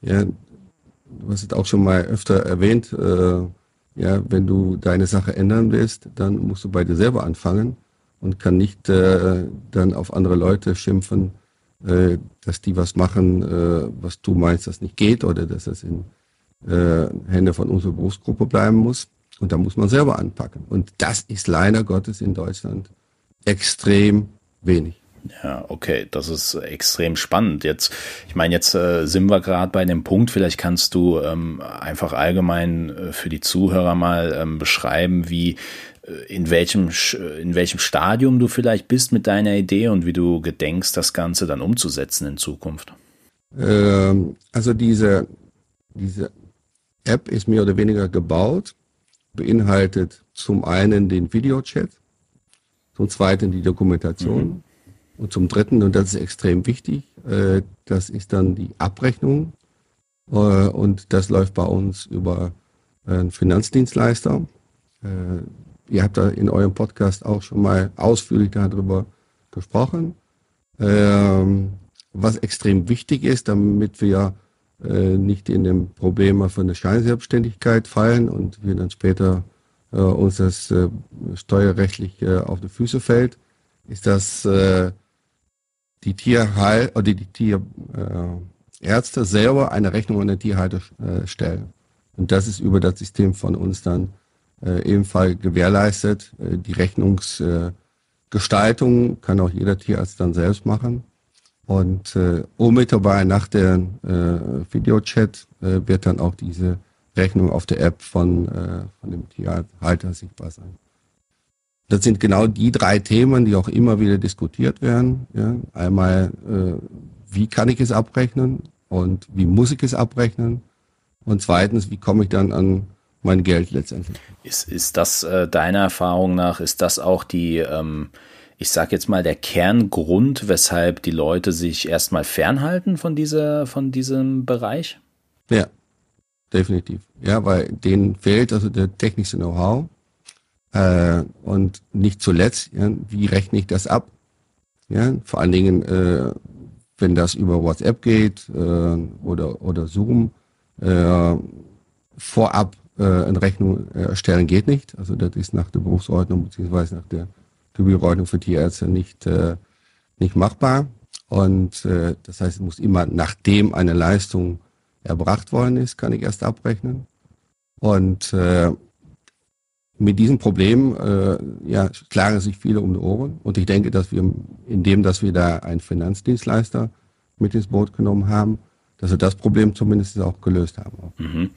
ja, du hast es auch schon mal öfter erwähnt, äh, ja, wenn du deine Sache ändern willst, dann musst du bei dir selber anfangen und kann nicht äh, dann auf andere Leute schimpfen, äh, dass die was machen, äh, was du meinst, das nicht geht oder dass es in äh, Hände von unserer Berufsgruppe bleiben muss. Und da muss man selber anpacken. Und das ist leider Gottes in Deutschland extrem wenig.
Ja, okay, das ist extrem spannend. Jetzt, ich meine, jetzt äh, sind wir gerade bei dem Punkt, vielleicht kannst du ähm, einfach allgemein äh, für die Zuhörer mal ähm, beschreiben, wie äh, in welchem, in welchem Stadium du vielleicht bist mit deiner Idee und wie du gedenkst, das Ganze dann umzusetzen in Zukunft.
Ähm, also diese, diese App ist mehr oder weniger gebaut, beinhaltet zum einen den Videochat, zum zweiten die Dokumentation. Mhm und zum Dritten, und das ist extrem wichtig, äh, das ist dann die Abrechnung. Äh, und das läuft bei uns über einen Finanzdienstleister. Äh, ihr habt da in eurem Podcast auch schon mal ausführlich darüber gesprochen. Ähm, was extrem wichtig ist, damit wir äh, nicht in dem Problem von der Scheinselbstständigkeit fallen und wir dann später äh, uns das äh, steuerrechtlich äh, auf die Füße fällt, ist, dass äh, die Tierheil oder die Tierärzte äh, selber eine Rechnung an den Tierhalter äh, stellen. Und das ist über das System von uns dann äh, ebenfalls gewährleistet. Äh, die Rechnungsgestaltung kann auch jeder Tierarzt dann selbst machen. Und äh, unmittelbar nach dem äh, Videochat äh, wird dann auch diese Rechnung auf der App von, äh, von dem Tierhalter sichtbar sein. Das sind genau die drei Themen, die auch immer wieder diskutiert werden. Ja, einmal, äh, wie kann ich es abrechnen und wie muss ich es abrechnen? Und zweitens, wie komme ich dann an mein Geld letztendlich?
Ist, ist das äh, deiner Erfahrung nach, ist das auch die, ähm, ich sag jetzt mal, der Kerngrund, weshalb die Leute sich erstmal fernhalten von dieser, von diesem Bereich?
Ja, definitiv. Ja, weil denen fehlt also der technische Know-how. Äh, und nicht zuletzt, ja, wie rechne ich das ab? Ja, vor allen Dingen, äh, wenn das über WhatsApp geht äh, oder, oder Zoom, äh, vorab äh, eine Rechnung erstellen geht nicht. Also das ist nach der Berufsordnung beziehungsweise nach der Gebührordnung für Tierärzte nicht, äh, nicht machbar. Und äh, das heißt, es muss immer nachdem eine Leistung erbracht worden ist, kann ich erst abrechnen. Und äh, mit diesem Problem äh, ja, schlagen sich viele um die Ohren. Und ich denke, dass wir, indem dass wir da einen Finanzdienstleister mit ins Boot genommen haben, dass wir das Problem zumindest auch gelöst haben.
Mhm.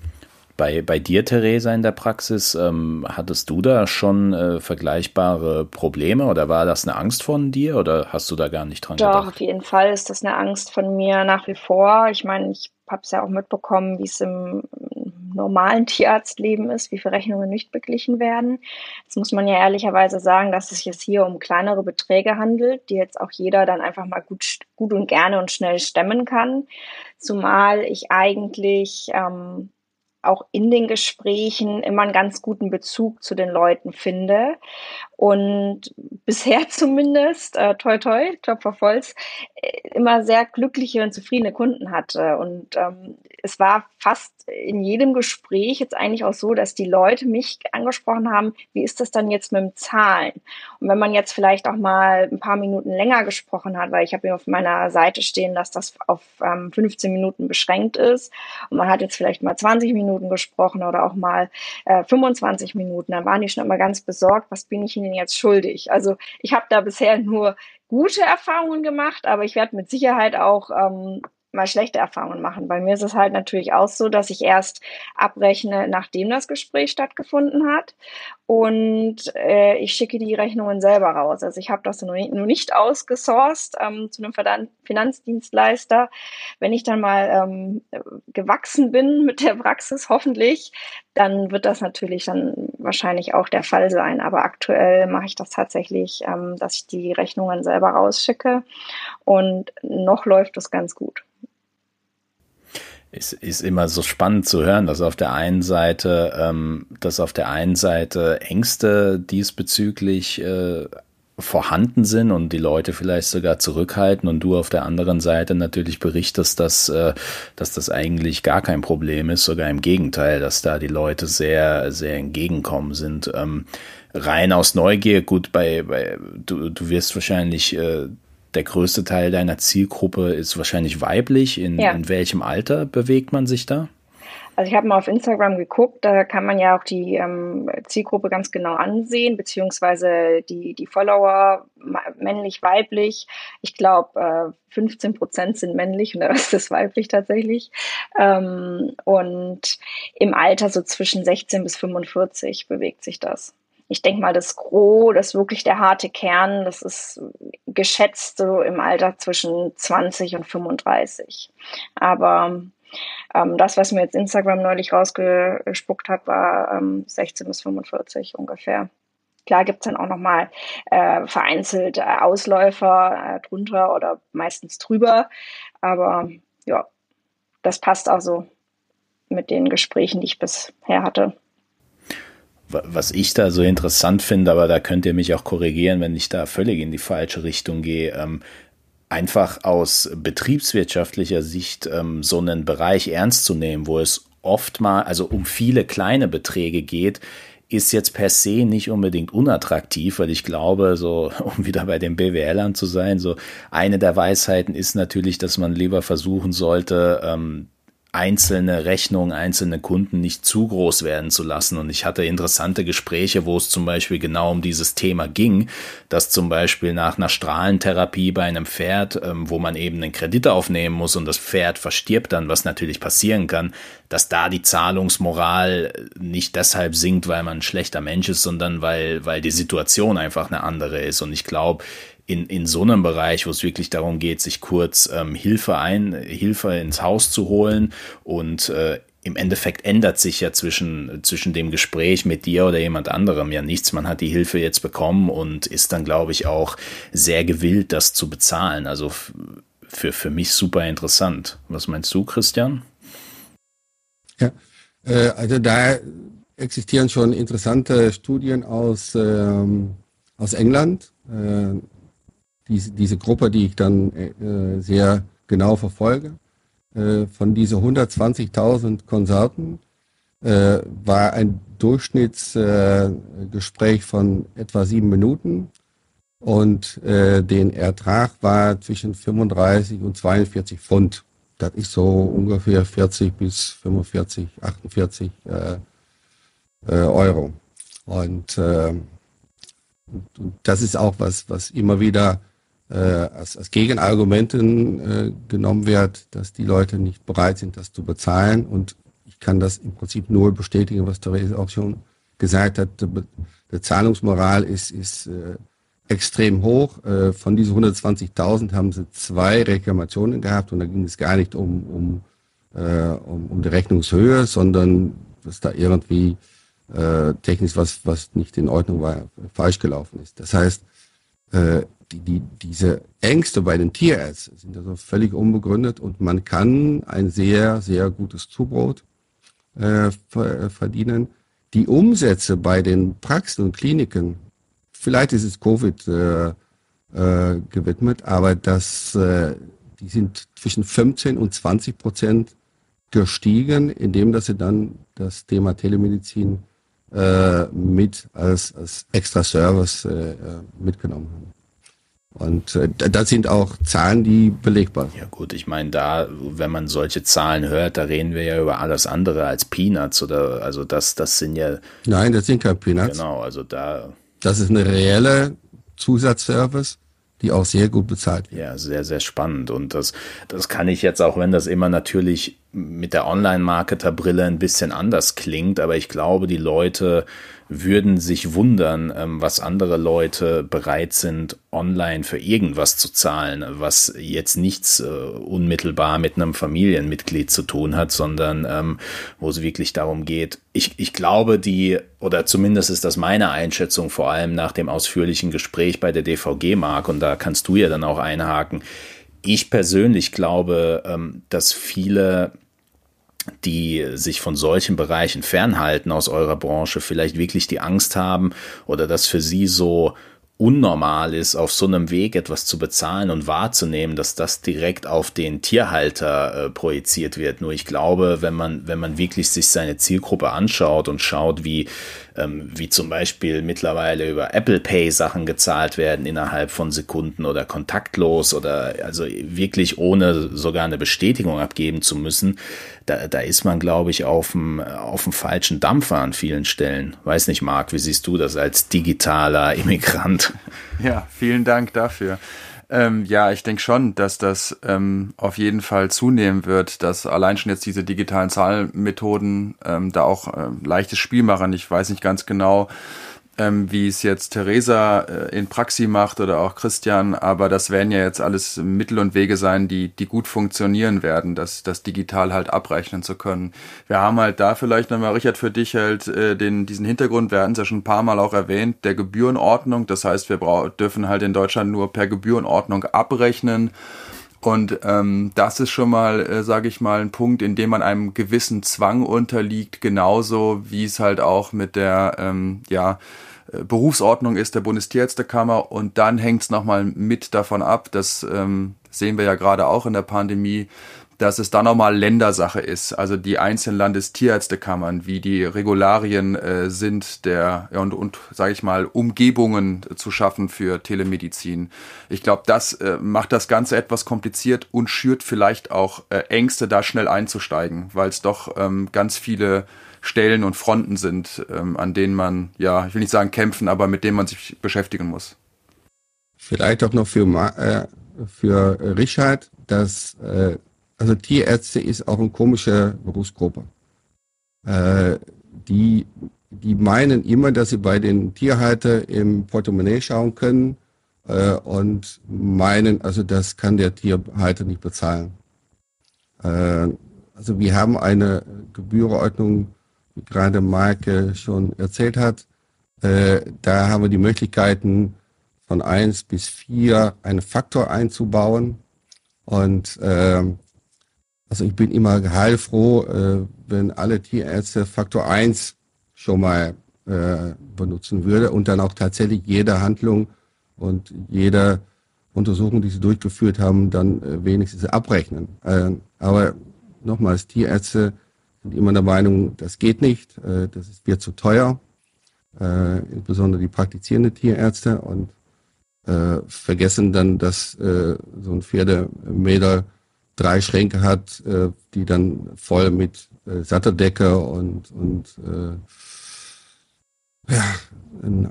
Bei, bei dir, Theresa, in der Praxis, ähm, hattest du da schon äh, vergleichbare Probleme oder war das eine Angst von dir oder hast du da gar nicht dran
Doch,
gedacht?
auf jeden Fall ist das eine Angst von mir nach wie vor. Ich meine, ich habe es ja auch mitbekommen, wie es im normalen Tierarztleben ist, wie viele Rechnungen nicht beglichen werden. Jetzt muss man ja ehrlicherweise sagen, dass es sich jetzt hier um kleinere Beträge handelt, die jetzt auch jeder dann einfach mal gut, gut und gerne und schnell stemmen kann. Zumal ich eigentlich ähm, auch in den Gesprächen immer einen ganz guten Bezug zu den Leuten finde. Und bisher zumindest, äh, toi toi, Klopfer Volz, äh, immer sehr glückliche und zufriedene Kunden hatte. Und ähm, es war fast in jedem Gespräch jetzt eigentlich auch so, dass die Leute mich angesprochen haben, wie ist das dann jetzt mit dem Zahlen? Und wenn man jetzt vielleicht auch mal ein paar Minuten länger gesprochen hat, weil ich habe hier auf meiner Seite stehen, dass das auf ähm, 15 Minuten beschränkt ist und man hat jetzt vielleicht mal 20 Minuten gesprochen oder auch mal äh, 25 Minuten, dann waren die schon immer ganz besorgt, was bin ich ihnen jetzt schuldig? Also ich habe da bisher nur gute Erfahrungen gemacht, aber ich werde mit Sicherheit auch ähm, mal schlechte Erfahrungen machen. Bei mir ist es halt natürlich auch so, dass ich erst abrechne, nachdem das Gespräch stattgefunden hat. Und äh, ich schicke die Rechnungen selber raus. Also ich habe das nur nicht, nur ausgesourced ähm, zu einem Finanzdienstleister. Wenn ich dann mal ähm, gewachsen bin mit der Praxis, hoffentlich, dann wird das natürlich dann wahrscheinlich auch der Fall sein. Aber aktuell mache ich das tatsächlich, ähm, dass ich die Rechnungen selber rausschicke. Und noch läuft es ganz gut
ist, ist immer so spannend zu hören, dass auf der einen Seite, ähm, dass auf der einen Seite Ängste diesbezüglich äh, vorhanden sind und die Leute vielleicht sogar zurückhalten und du auf der anderen Seite natürlich berichtest, dass, äh, dass das eigentlich gar kein Problem ist, sogar im Gegenteil, dass da die Leute sehr, sehr entgegenkommen sind. Ähm, rein aus Neugier, gut, bei, bei du, du wirst wahrscheinlich äh, der größte Teil deiner Zielgruppe ist wahrscheinlich weiblich. In, ja. in welchem Alter bewegt man sich da?
Also ich habe mal auf Instagram geguckt, da kann man ja auch die ähm, Zielgruppe ganz genau ansehen, beziehungsweise die, die Follower männlich, weiblich. Ich glaube, äh, 15 Prozent sind männlich und der Rest ist weiblich tatsächlich. Ähm, und im Alter so zwischen 16 bis 45 bewegt sich das ich denke mal, das Gros, das wirklich der harte Kern, das ist geschätzt so im Alter zwischen 20 und 35. Aber ähm, das, was mir jetzt Instagram neulich rausgespuckt hat, war ähm, 16 bis 45 ungefähr. Klar gibt's dann auch nochmal äh, vereinzelt äh, Ausläufer äh, drunter oder meistens drüber. Aber ja, das passt also mit den Gesprächen, die ich bisher hatte
was ich da so interessant finde, aber da könnt ihr mich auch korrigieren, wenn ich da völlig in die falsche Richtung gehe. Ähm, einfach aus betriebswirtschaftlicher Sicht ähm, so einen Bereich ernst zu nehmen, wo es oft mal, also um viele kleine Beträge geht, ist jetzt per se nicht unbedingt unattraktiv, weil ich glaube, so, um wieder bei den BWLern zu sein, so eine der Weisheiten ist natürlich, dass man lieber versuchen sollte, ähm, einzelne Rechnungen, einzelne Kunden nicht zu groß werden zu lassen. Und ich hatte interessante Gespräche, wo es zum Beispiel genau um dieses Thema ging, dass zum Beispiel nach einer Strahlentherapie bei einem Pferd, ähm, wo man eben einen Kredit aufnehmen muss und das Pferd verstirbt dann, was natürlich passieren kann, dass da die Zahlungsmoral nicht deshalb sinkt, weil man ein schlechter Mensch ist, sondern weil, weil die Situation einfach eine andere ist. Und ich glaube, in, in so einem Bereich, wo es wirklich darum geht, sich kurz ähm, Hilfe ein, Hilfe ins Haus zu holen und äh, im Endeffekt ändert sich ja zwischen, zwischen dem Gespräch mit dir oder jemand anderem ja nichts. Man hat die Hilfe jetzt bekommen und ist dann, glaube ich, auch sehr gewillt, das zu bezahlen. Also für, für mich super interessant. Was meinst du, Christian?
Ja, äh, also da existieren schon interessante Studien aus, ähm, aus England. Äh, diese, diese Gruppe, die ich dann äh, sehr genau verfolge, äh, von diesen 120.000 Konzerten äh, war ein Durchschnittsgespräch von etwa sieben Minuten und äh, den Ertrag war zwischen 35 und 42 Pfund. Das ist so ungefähr 40 bis 45, 48 äh, äh, Euro. Und, äh, und das ist auch was, was immer wieder äh, als, als Gegenargumenten äh, genommen wird, dass die Leute nicht bereit sind, das zu bezahlen. Und ich kann das im Prinzip nur bestätigen, was Therese auch schon gesagt hat. Die Zahlungsmoral ist, ist äh, extrem hoch. Äh, von diesen 120.000 haben sie zwei Reklamationen gehabt und da ging es gar nicht um, um, äh, um, um die Rechnungshöhe, sondern dass da irgendwie äh, technisch was, was nicht in Ordnung war, falsch gelaufen ist. Das heißt, äh, die, die, diese Ängste bei den Tierärzten sind also völlig unbegründet und man kann ein sehr, sehr gutes Zubrot äh, verdienen. Die Umsätze bei den Praxen und Kliniken, vielleicht ist es Covid äh, äh, gewidmet, aber das, äh, die sind zwischen 15 und 20 Prozent gestiegen, indem dass sie dann das Thema Telemedizin äh, mit als, als extra Service äh, äh mitgenommen haben. Und äh, das sind auch Zahlen, die belegbar
sind. Ja gut, ich meine, da, wenn man solche Zahlen hört, da reden wir ja über alles andere als Peanuts oder also das, das sind ja.
Nein, das sind keine Peanuts.
Genau, also da.
Das ist eine reelle Zusatzservice die auch sehr gut bezahlt
wird. Ja, sehr, sehr spannend. Und das, das kann ich jetzt, auch wenn das immer natürlich mit der Online-Marketer-Brille ein bisschen anders klingt, aber ich glaube, die Leute würden sich wundern, ähm, was andere Leute bereit sind, online für irgendwas zu zahlen, was jetzt nichts äh, unmittelbar mit einem Familienmitglied zu tun hat, sondern ähm, wo es wirklich darum geht. Ich, ich glaube, die, oder zumindest ist das meine Einschätzung, vor allem nach dem ausführlichen Gespräch bei der DVG, Mark, und da kannst du ja dann auch einhaken. Ich persönlich glaube, ähm, dass viele die sich von solchen Bereichen fernhalten aus eurer Branche, vielleicht wirklich die Angst haben oder das für sie so unnormal ist, auf so einem Weg etwas zu bezahlen und wahrzunehmen, dass das direkt auf den Tierhalter äh, projiziert wird. Nur ich glaube, wenn man, wenn man wirklich sich seine Zielgruppe anschaut und schaut, wie ähm, wie zum Beispiel mittlerweile über Apple Pay Sachen gezahlt werden innerhalb von Sekunden oder kontaktlos oder also wirklich ohne sogar eine Bestätigung abgeben zu müssen, da, da ist man, glaube ich, auf dem, auf dem falschen Dampfer an vielen Stellen. Weiß nicht, Marc, wie siehst du das als digitaler Immigrant?
Ja, vielen Dank dafür. Ähm, ja, ich denke schon, dass das ähm, auf jeden Fall zunehmen wird, dass allein schon jetzt diese digitalen Zahlmethoden ähm, da auch äh, leichtes Spiel machen. Ich weiß nicht ganz genau, ähm, wie es jetzt Theresa äh, in Praxi macht oder auch Christian, aber das werden ja jetzt alles Mittel und Wege sein, die, die gut funktionieren werden, das, das digital halt abrechnen zu können. Wir haben halt da vielleicht nochmal, Richard, für dich halt äh, den, diesen Hintergrund, wir hatten es ja schon ein paar Mal auch erwähnt, der Gebührenordnung. Das heißt, wir dürfen halt in Deutschland nur per Gebührenordnung abrechnen. Und ähm, das ist schon mal, äh, sage ich mal, ein Punkt, in dem man einem gewissen Zwang unterliegt, genauso wie es halt auch mit der ähm, ja, äh, Berufsordnung ist der Bundestierärztekammer. Und dann hängt es nochmal mit davon ab, das ähm, sehen wir ja gerade auch in der Pandemie, dass es dann nochmal Ländersache ist, also die einzelnen Landestierärztekammern, wie die Regularien äh, sind der und, und sage ich mal Umgebungen zu schaffen für Telemedizin. Ich glaube, das äh, macht das Ganze etwas kompliziert und schürt vielleicht auch äh, Ängste, da schnell einzusteigen, weil es doch ähm, ganz viele Stellen und Fronten sind, ähm, an denen man, ja, ich will nicht sagen kämpfen, aber mit denen man sich beschäftigen muss.
Vielleicht auch noch für, äh, für Richard, dass äh, also Tierärzte ist auch eine komische Berufsgruppe. Äh, die, die meinen immer, dass sie bei den Tierhalter im Portemonnaie schauen können äh, und meinen, also das kann der Tierhalter nicht bezahlen. Äh, also wir haben eine Gebührenordnung, wie gerade Marke schon erzählt hat. Äh, da haben wir die Möglichkeiten von eins bis vier einen Faktor einzubauen. Und äh, also ich bin immer heilfroh, äh, wenn alle Tierärzte Faktor 1 schon mal äh, benutzen würde und dann auch tatsächlich jede Handlung und jede Untersuchung, die sie durchgeführt haben, dann äh, wenigstens abrechnen. Äh, aber nochmals, Tierärzte sind immer der Meinung, das geht nicht, äh, das ist, wird zu teuer, äh, insbesondere die praktizierenden Tierärzte und äh, vergessen dann, dass so ein Pferdemäder drei Schränke hat, äh, die dann voll mit äh, Satteldecke und, und äh, ja,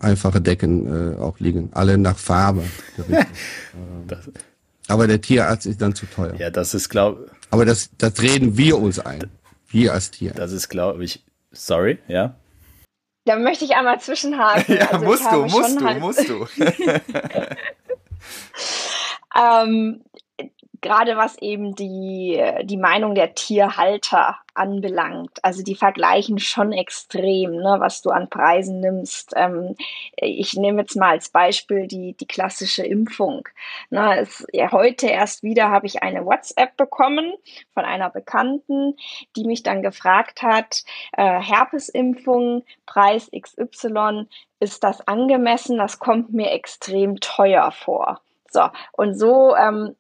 einfache Decken äh, auch liegen, alle nach Farbe. das, aber der Tierarzt ist dann zu teuer.
Ja, das ist, glaube
Aber das, das reden wir uns ein. Wir als Tier.
Das ist, glaube ich, sorry, ja.
Da möchte ich einmal zwischenhaken.
ja, also musst, du, musst du,
halt
musst du, musst du.
ähm, gerade was eben die, die Meinung der Tierhalter anbelangt. Also die vergleichen schon extrem, ne, was du an Preisen nimmst. Ähm, ich nehme jetzt mal als Beispiel die, die klassische Impfung. Na, es, ja, heute erst wieder habe ich eine WhatsApp bekommen von einer Bekannten, die mich dann gefragt hat, äh, Herpesimpfung, Preis XY, ist das angemessen? Das kommt mir extrem teuer vor. So, und so ähm,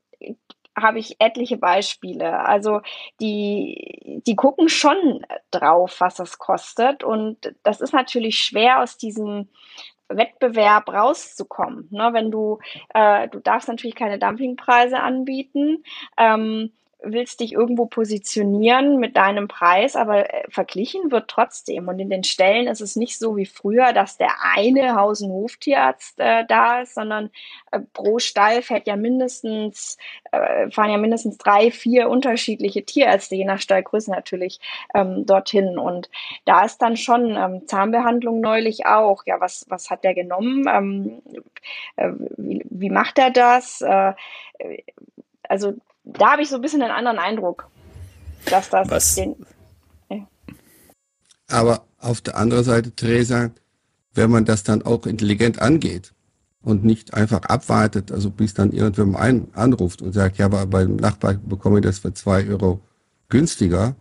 habe ich etliche Beispiele. Also die, die gucken schon drauf, was das kostet. Und das ist natürlich schwer aus diesem Wettbewerb rauszukommen. Ne? Wenn du, äh, du darfst natürlich keine Dumpingpreise anbieten. Ähm, willst dich irgendwo positionieren mit deinem Preis, aber äh, verglichen wird trotzdem. Und in den Stellen ist es nicht so wie früher, dass der eine Haus- und Hoftierarzt äh, da ist, sondern äh, pro Stall fährt ja mindestens, äh, fahren ja mindestens drei, vier unterschiedliche Tierärzte, je nach Stallgröße natürlich, ähm, dorthin. Und da ist dann schon ähm, Zahnbehandlung neulich auch. Ja, was, was hat der genommen? Ähm, äh, wie, wie macht er das? Äh, also da habe ich so ein bisschen einen anderen Eindruck, dass das
Was? den.
Ja. Aber auf der anderen Seite, Theresa, wenn man das dann auch intelligent angeht und nicht einfach abwartet, also bis dann irgendjemand einen anruft und sagt, ja, aber beim Nachbar bekomme ich das für zwei Euro günstiger,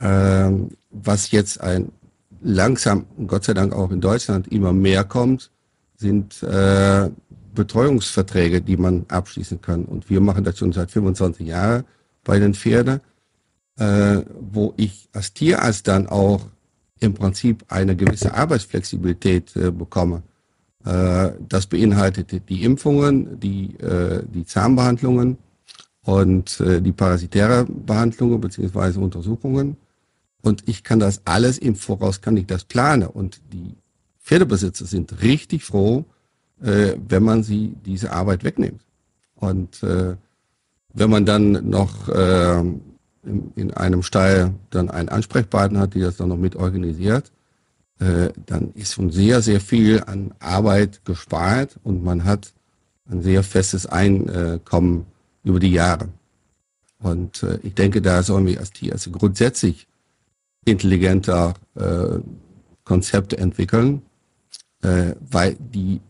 ähm, was jetzt ein langsam, Gott sei Dank auch in Deutschland immer mehr kommt, sind äh, Betreuungsverträge, die man abschließen kann. Und wir machen das schon seit 25 Jahren bei den Pferden, äh, wo ich als Tierarzt dann auch im Prinzip eine gewisse Arbeitsflexibilität äh, bekomme. Äh, das beinhaltet die Impfungen, die, äh, die Zahnbehandlungen und äh, die parasitäre Behandlungen beziehungsweise Untersuchungen. Und ich kann das alles im Voraus, kann ich das planen. Und die Pferdebesitzer sind richtig froh, äh, wenn man sie diese Arbeit wegnimmt. Und äh, wenn man dann noch äh, in, in einem Stall dann einen Ansprechpartner hat, die das dann noch mit organisiert, äh, dann ist schon sehr, sehr viel an Arbeit gespart und man hat ein sehr festes Einkommen über die Jahre. Und äh, ich denke, da sollen wir als Tierärzte grundsätzlich intelligenter äh, Konzepte entwickeln, äh, weil die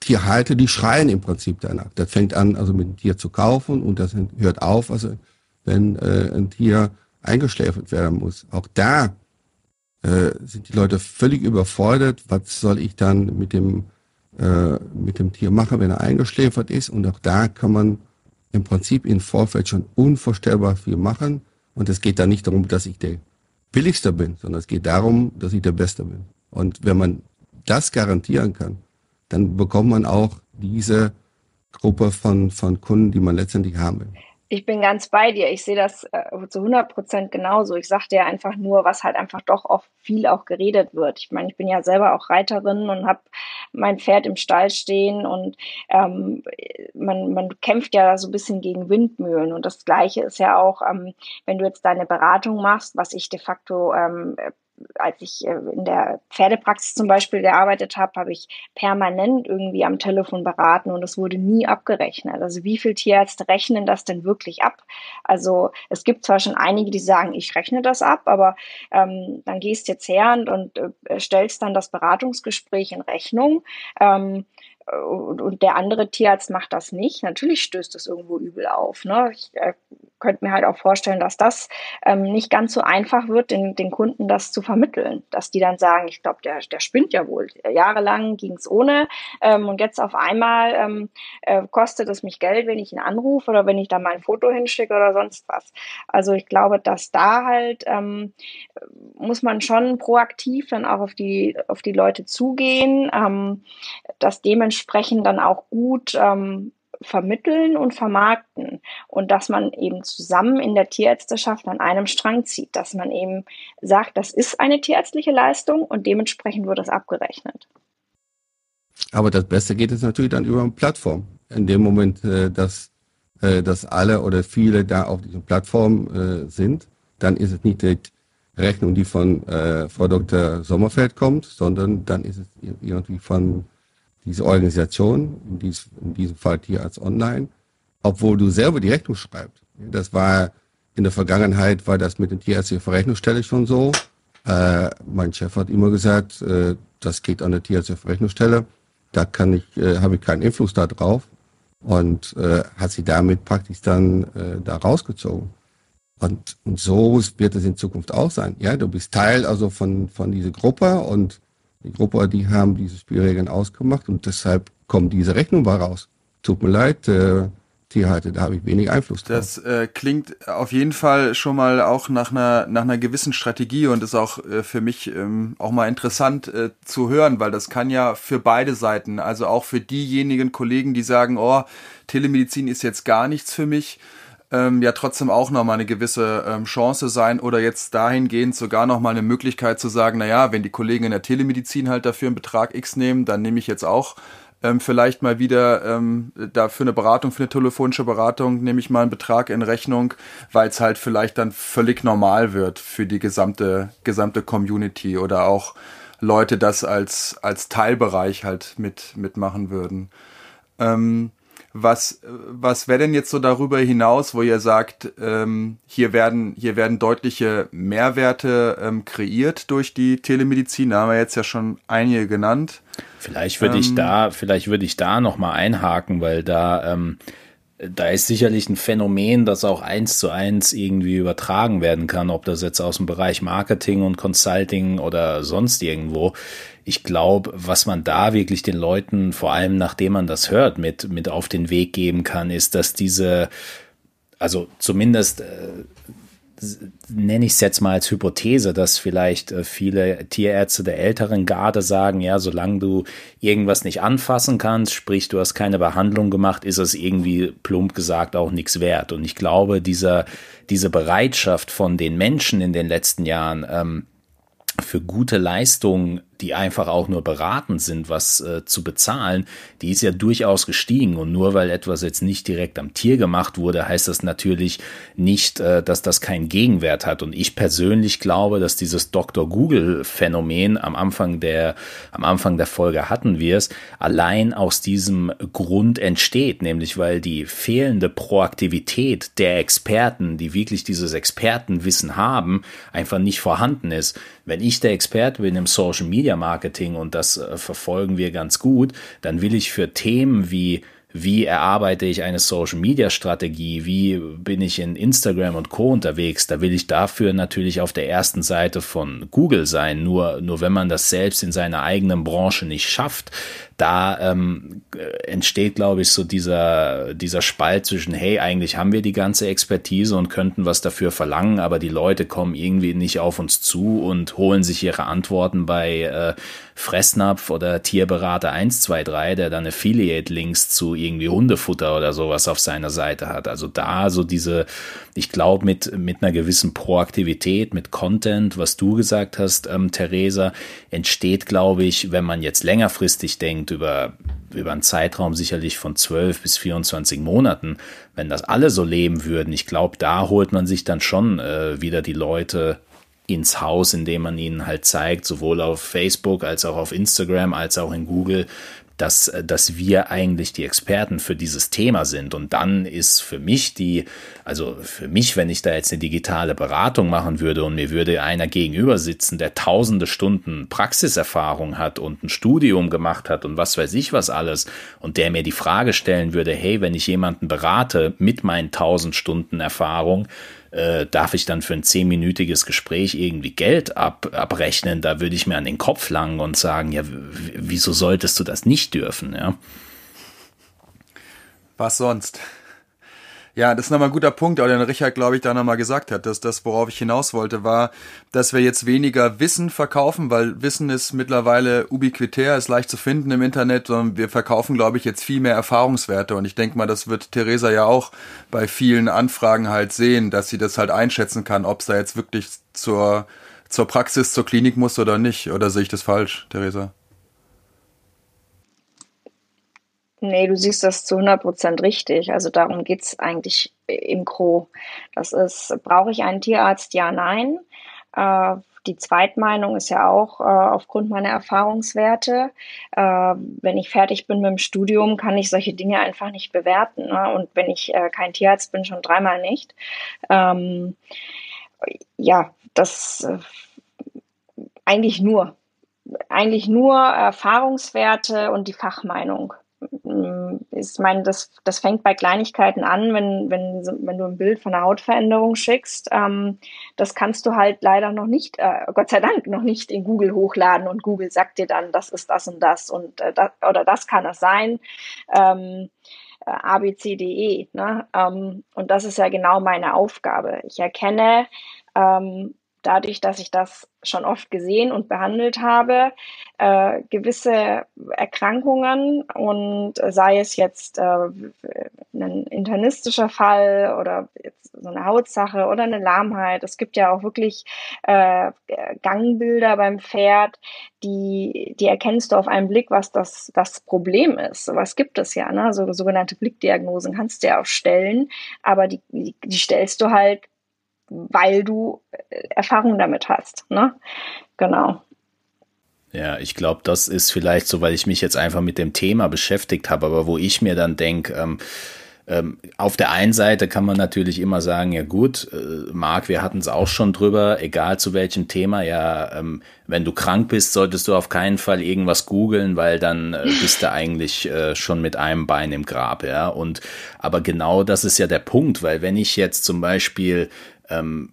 Tierhalter, die schreien im Prinzip danach. Das fängt an, also mit dem Tier zu kaufen und das hört auf, also wenn äh, ein Tier eingeschläfert werden muss. Auch da äh, sind die Leute völlig überfordert. Was soll ich dann mit dem äh, mit dem Tier machen, wenn er eingeschläfert ist? Und auch da kann man im Prinzip im Vorfeld schon unvorstellbar viel machen. Und es geht da nicht darum, dass ich der billigste bin, sondern es geht darum, dass ich der Beste bin. Und wenn man das garantieren kann, dann bekommt man auch diese Gruppe von, von Kunden, die man letztendlich haben will.
Ich bin ganz bei dir. Ich sehe das äh, zu 100 Prozent genauso. Ich sagte ja einfach nur, was halt einfach doch oft viel auch geredet wird. Ich meine, ich bin ja selber auch Reiterin und habe mein Pferd im Stall stehen und ähm, man, man kämpft ja so ein bisschen gegen Windmühlen. Und das Gleiche ist ja auch, ähm, wenn du jetzt deine Beratung machst, was ich de facto ähm, als ich äh, in der Pferdepraxis zum Beispiel gearbeitet habe, habe ich permanent irgendwie am Telefon beraten und es wurde nie abgerechnet. Also wie viel Tierärzte rechnen das denn wirklich ab? Also es gibt zwar schon einige, die sagen, ich rechne das ab, aber ähm, dann gehst jetzt her und, und äh, stellst dann das Beratungsgespräch in Rechnung. Ähm, und, und der andere Tierarzt macht das nicht. Natürlich stößt das irgendwo übel auf. Ne? Ich äh, könnte mir halt auch vorstellen, dass das ähm, nicht ganz so einfach wird, den, den Kunden das zu vermitteln. Dass die dann sagen, ich glaube, der, der spinnt ja wohl. Jahrelang ging es ohne ähm, und jetzt auf einmal ähm, äh, kostet es mich Geld, wenn ich ihn anrufe oder wenn ich da mein Foto hinschicke oder sonst was. Also ich glaube, dass da halt ähm, muss man schon proaktiv dann auch auf die, auf die Leute zugehen, ähm, dass dementsprechend dann auch gut ähm, vermitteln und vermarkten. und dass man eben zusammen in der Tierärzteschaft an einem Strang zieht, dass man eben sagt, das ist eine tierärztliche Leistung und dementsprechend wird das abgerechnet.
Aber das Beste geht es natürlich dann über eine Plattform. In dem Moment, äh, dass, äh, dass alle oder viele da auf dieser Plattform äh, sind, dann ist es nicht die Rechnung, die von Frau Dr. Sommerfeld kommt, sondern dann ist es irgendwie von dieser Organisation, in, dies, in diesem Fall Tierarzt Online, obwohl du selber die Rechnung schreibst. Das war in der Vergangenheit war das mit der Tierärztlichen Verrechnungsstelle schon so. Äh, mein Chef hat immer gesagt, äh, das geht an der Tierärztlichen Verrechnungsstelle da kann ich, äh, habe ich keinen Einfluss da drauf und äh, hat sie damit praktisch dann äh, da rausgezogen. Und, und so wird es in Zukunft auch sein. Ja, du bist Teil also von, von dieser Gruppe und die Gruppe, die haben diese Spielregeln ausgemacht und deshalb kommt diese Rechnung mal raus. Tut mir leid, äh, Tierhalter, da habe ich wenig Einfluss
drauf. Das äh, klingt auf jeden Fall schon mal auch nach einer nach einer gewissen Strategie und ist auch äh, für mich ähm, auch mal interessant äh, zu hören, weil das kann ja für beide Seiten, also auch für diejenigen Kollegen, die sagen, oh, Telemedizin ist jetzt gar nichts für mich, ähm, ja trotzdem auch nochmal eine gewisse ähm, Chance sein oder jetzt dahingehend sogar nochmal eine Möglichkeit zu sagen, naja, wenn die Kollegen in der Telemedizin halt dafür einen Betrag X nehmen, dann nehme ich jetzt auch ähm, vielleicht mal wieder ähm, da für eine Beratung, für eine telefonische Beratung nehme ich mal einen Betrag in Rechnung, weil es halt vielleicht dann völlig normal wird für die gesamte, gesamte Community oder auch Leute das als, als Teilbereich halt mit, mitmachen würden. Ähm, was, was wäre denn jetzt so darüber hinaus, wo ihr sagt, ähm, hier werden, hier werden deutliche Mehrwerte ähm, kreiert durch die Telemedizin? Da haben wir jetzt ja schon einige genannt.
Vielleicht würde ähm, ich da, vielleicht würde ich da noch mal einhaken, weil da, ähm, da ist sicherlich ein Phänomen, das auch eins zu eins irgendwie übertragen werden kann, ob das jetzt aus dem Bereich Marketing und Consulting oder sonst irgendwo. Ich glaube, was man da wirklich den Leuten, vor allem nachdem man das hört, mit, mit auf den Weg geben kann, ist, dass diese, also zumindest äh, nenne ich es jetzt mal als Hypothese, dass vielleicht äh, viele Tierärzte der älteren Garde sagen, ja, solange du irgendwas nicht anfassen kannst, sprich du hast keine Behandlung gemacht, ist es irgendwie plump gesagt auch nichts wert. Und ich glaube, dieser, diese Bereitschaft von den Menschen in den letzten Jahren, ähm, für gute Leistungen die einfach auch nur beraten sind, was äh, zu bezahlen, die ist ja durchaus gestiegen. Und nur weil etwas jetzt nicht direkt am Tier gemacht wurde, heißt das natürlich nicht, äh, dass das keinen Gegenwert hat. Und ich persönlich glaube, dass dieses Dr. Google-Phänomen am Anfang der, am Anfang der Folge hatten wir es, allein aus diesem Grund entsteht, nämlich weil die fehlende Proaktivität der Experten, die wirklich dieses Expertenwissen haben, einfach nicht vorhanden ist. Wenn ich der Experte bin im Social Media, Media Marketing und das äh, verfolgen wir ganz gut, dann will ich für Themen wie wie erarbeite ich eine Social Media Strategie, wie bin ich in Instagram und Co unterwegs, da will ich dafür natürlich auf der ersten Seite von Google sein. Nur, nur wenn man das selbst in seiner eigenen Branche nicht schafft, da ähm, entsteht, glaube ich, so dieser, dieser Spalt zwischen, hey, eigentlich haben wir die ganze Expertise und könnten was dafür verlangen, aber die Leute kommen irgendwie nicht auf uns zu und holen sich ihre Antworten bei äh, Fressnapf oder Tierberater 123, der dann Affiliate-Links zu irgendwie Hundefutter oder sowas auf seiner Seite hat. Also da so diese, ich glaube, mit, mit einer gewissen Proaktivität, mit Content, was du gesagt hast, ähm, Theresa, entsteht, glaube ich, wenn man jetzt längerfristig denkt, über, über einen Zeitraum sicherlich von 12 bis 24 Monaten, wenn das alle so leben würden, ich glaube, da holt man sich dann schon äh, wieder die Leute ins Haus, indem man ihnen halt zeigt, sowohl auf Facebook als auch auf Instagram als auch in Google, dass, dass wir eigentlich die Experten für dieses Thema sind. Und dann ist für mich die, also für mich, wenn ich da jetzt eine digitale Beratung machen würde und mir würde einer gegenüber sitzen, der tausende Stunden Praxiserfahrung hat und ein Studium gemacht hat und was weiß ich was alles und der mir die Frage stellen würde, hey, wenn ich jemanden berate mit meinen tausend Stunden Erfahrung, äh, darf ich dann für ein zehnminütiges Gespräch irgendwie Geld ab, abrechnen? Da würde ich mir an den Kopf langen und sagen, ja, wieso solltest du das nicht dürfen? Ja?
Was sonst? Ja, das ist nochmal ein guter Punkt, auch den Richard, glaube ich, da nochmal gesagt hat, dass das, worauf ich hinaus wollte, war, dass wir jetzt weniger Wissen verkaufen, weil Wissen ist mittlerweile ubiquitär, ist leicht zu finden im Internet, sondern wir verkaufen, glaube ich, jetzt viel mehr Erfahrungswerte. Und ich denke mal, das wird Theresa ja auch bei vielen Anfragen halt sehen, dass sie das halt einschätzen kann, ob es da jetzt wirklich zur, zur Praxis, zur Klinik muss oder nicht. Oder sehe ich das falsch, Theresa?
Nee, du siehst das zu 100 Prozent richtig. Also darum geht's eigentlich im Gro. Das ist, brauche ich einen Tierarzt? Ja, nein. Äh, die Zweitmeinung ist ja auch äh, aufgrund meiner Erfahrungswerte. Äh, wenn ich fertig bin mit dem Studium, kann ich solche Dinge einfach nicht bewerten. Ne? Und wenn ich äh, kein Tierarzt bin, schon dreimal nicht. Ähm, ja, das äh, eigentlich nur. Eigentlich nur Erfahrungswerte und die Fachmeinung ich meine, das, das fängt bei Kleinigkeiten an, wenn, wenn, wenn du ein Bild von einer Hautveränderung schickst. Ähm, das kannst du halt leider noch nicht, äh, Gott sei Dank, noch nicht in Google hochladen und Google sagt dir dann, das ist das und das und äh, das, oder das kann es sein. Ähm, äh, ABCDE. Ne? Ähm, und das ist ja genau meine Aufgabe. Ich erkenne ähm, dadurch, dass ich das schon oft gesehen und behandelt habe, äh, gewisse Erkrankungen und sei es jetzt äh, ein internistischer Fall oder jetzt so eine Hautsache oder eine Lahmheit. Es gibt ja auch wirklich äh, Gangbilder beim Pferd, die, die erkennst du auf einen Blick, was das, das Problem ist. Was gibt es ja, ne? So sogenannte Blickdiagnosen kannst du ja auch stellen, aber die, die, die stellst du halt weil du äh, Erfahrung damit hast. Ne? Genau.
Ja, ich glaube, das ist vielleicht so, weil ich mich jetzt einfach mit dem Thema beschäftigt habe, aber wo ich mir dann denke, ähm, ähm, auf der einen Seite kann man natürlich immer sagen, ja gut, äh, Marc, wir hatten es auch schon drüber, egal zu welchem Thema, ja, ähm, wenn du krank bist, solltest du auf keinen Fall irgendwas googeln, weil dann äh, bist du eigentlich äh, schon mit einem Bein im Grab, ja. Und aber genau das ist ja der Punkt, weil wenn ich jetzt zum Beispiel ähm,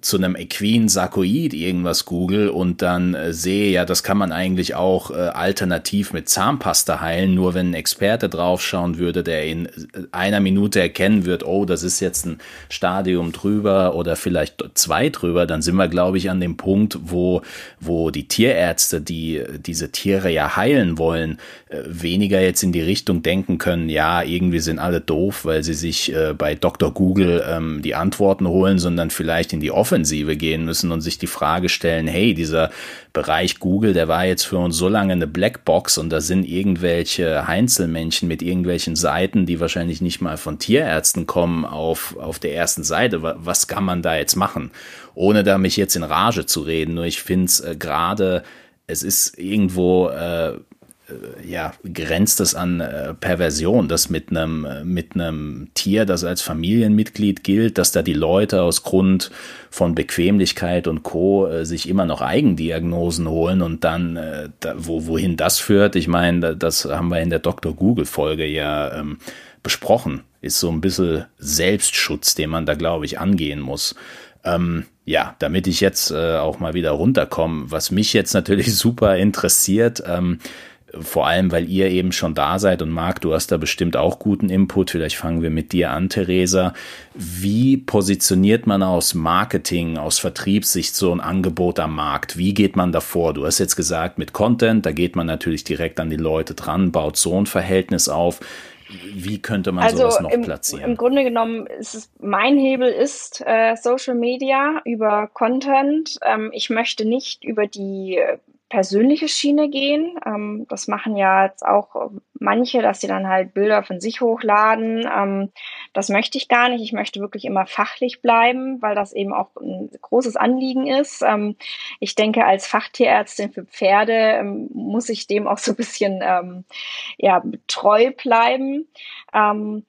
zu einem Equin Sarkoid irgendwas google und dann äh, sehe, ja, das kann man eigentlich auch äh, alternativ mit Zahnpasta heilen, nur wenn ein Experte draufschauen würde, der in äh, einer Minute erkennen wird, oh, das ist jetzt ein Stadium drüber oder vielleicht zwei drüber, dann sind wir, glaube ich, an dem Punkt, wo, wo die Tierärzte, die diese Tiere ja heilen wollen, äh, weniger jetzt in die Richtung denken können, ja, irgendwie sind alle doof, weil sie sich äh, bei Dr. Google ähm, die Antworten holen, sondern vielleicht in die Offensive gehen müssen und sich die Frage stellen, hey, dieser Bereich Google, der war jetzt für uns so lange eine Blackbox und da sind irgendwelche Heinzelmännchen mit irgendwelchen Seiten, die wahrscheinlich nicht mal von Tierärzten kommen, auf, auf der ersten Seite. Was kann man da jetzt machen? Ohne da mich jetzt in Rage zu reden, nur ich finde es äh, gerade, es ist irgendwo äh, ja, grenzt es an äh, Perversion, dass mit einem mit einem Tier, das als Familienmitglied gilt, dass da die Leute aus Grund von Bequemlichkeit und Co. Äh, sich immer noch Eigendiagnosen holen und dann, äh, da, wo, wohin das führt, ich meine, das haben wir in der Dr. Google-Folge ja ähm, besprochen, ist so ein bisschen Selbstschutz, den man da, glaube ich, angehen muss. Ähm, ja, damit ich jetzt äh, auch mal wieder runterkomme, was mich jetzt natürlich super interessiert, ähm, vor allem, weil ihr eben schon da seid und Marc, du hast da bestimmt auch guten Input. Vielleicht fangen wir mit dir an, Theresa. Wie positioniert man aus Marketing, aus Vertriebssicht so ein Angebot am Markt? Wie geht man davor? Du hast jetzt gesagt, mit Content, da geht man natürlich direkt an die Leute dran, baut so ein Verhältnis auf. Wie könnte man also sowas noch
im,
platzieren?
Im Grunde genommen ist es, mein Hebel ist äh, Social Media über Content. Ähm, ich möchte nicht über die persönliche Schiene gehen. Ähm, das machen ja jetzt auch manche, dass sie dann halt Bilder von sich hochladen. Ähm, das möchte ich gar nicht. Ich möchte wirklich immer fachlich bleiben, weil das eben auch ein großes Anliegen ist. Ähm, ich denke, als Fachtierärztin für Pferde ähm, muss ich dem auch so ein bisschen ähm, ja, treu bleiben. Ähm,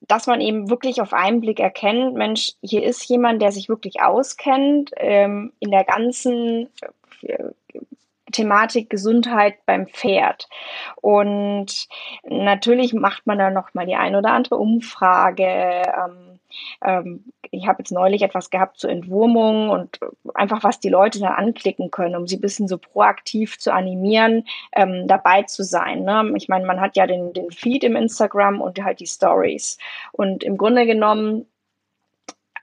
dass man eben wirklich auf einen Blick erkennt, Mensch, hier ist jemand, der sich wirklich auskennt ähm, in der ganzen Thematik Gesundheit beim Pferd. Und natürlich macht man da noch mal die ein oder andere Umfrage. Ähm, ähm, ich habe jetzt neulich etwas gehabt zur Entwurmung und einfach, was die Leute dann anklicken können, um sie ein bisschen so proaktiv zu animieren, ähm, dabei zu sein. Ne? Ich meine, man hat ja den, den Feed im Instagram und halt die Stories. Und im Grunde genommen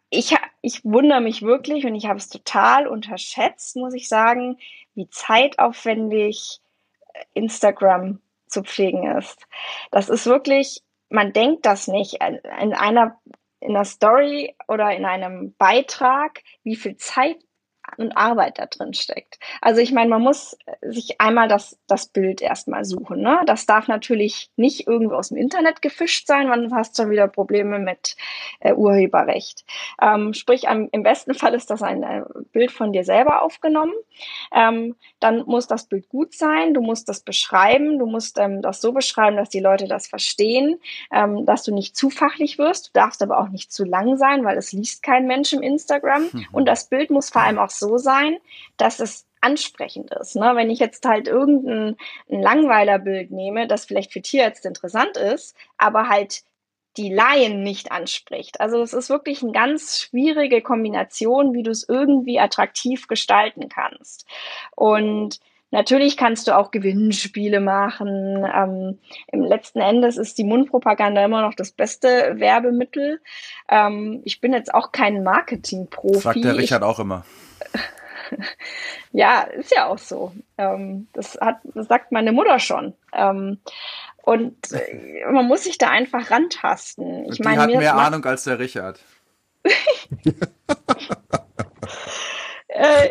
ich, ich wundere mich wirklich und ich habe es total unterschätzt, muss ich sagen, wie zeitaufwendig Instagram zu pflegen ist. Das ist wirklich, man denkt das nicht. In einer, in einer Story oder in einem Beitrag, wie viel Zeit und Arbeit da drin steckt. Also ich meine, man muss sich einmal das, das Bild erstmal suchen. Ne? Das darf natürlich nicht irgendwo aus dem Internet gefischt sein, weil du hast schon wieder Probleme mit äh, Urheberrecht. Ähm, sprich, am, im besten Fall ist das ein äh, Bild von dir selber aufgenommen. Ähm, dann muss das Bild gut sein, du musst das beschreiben, du musst ähm, das so beschreiben, dass die Leute das verstehen, ähm, dass du nicht zu fachlich wirst, du darfst aber auch nicht zu lang sein, weil es liest kein Mensch im Instagram. Mhm. Und das Bild muss vor allem auch so sein, dass es ansprechend ist. Ne? Wenn ich jetzt halt irgendein ein Langweilerbild nehme, das vielleicht für Tierärzte interessant ist, aber halt die Laien nicht anspricht. Also es ist wirklich eine ganz schwierige Kombination, wie du es irgendwie attraktiv gestalten kannst. Und Natürlich kannst du auch Gewinnspiele machen. Ähm, Im letzten Endes ist die Mundpropaganda immer noch das beste Werbemittel. Ähm, ich bin jetzt auch kein Marketing-Profi.
Sagt der Richard ich, auch immer.
ja, ist ja auch so. Ähm, das, hat, das sagt meine Mutter schon. Ähm, und äh, man muss sich da einfach rantasten.
Ich meine, hat mehr Ahnung als der Richard.
äh,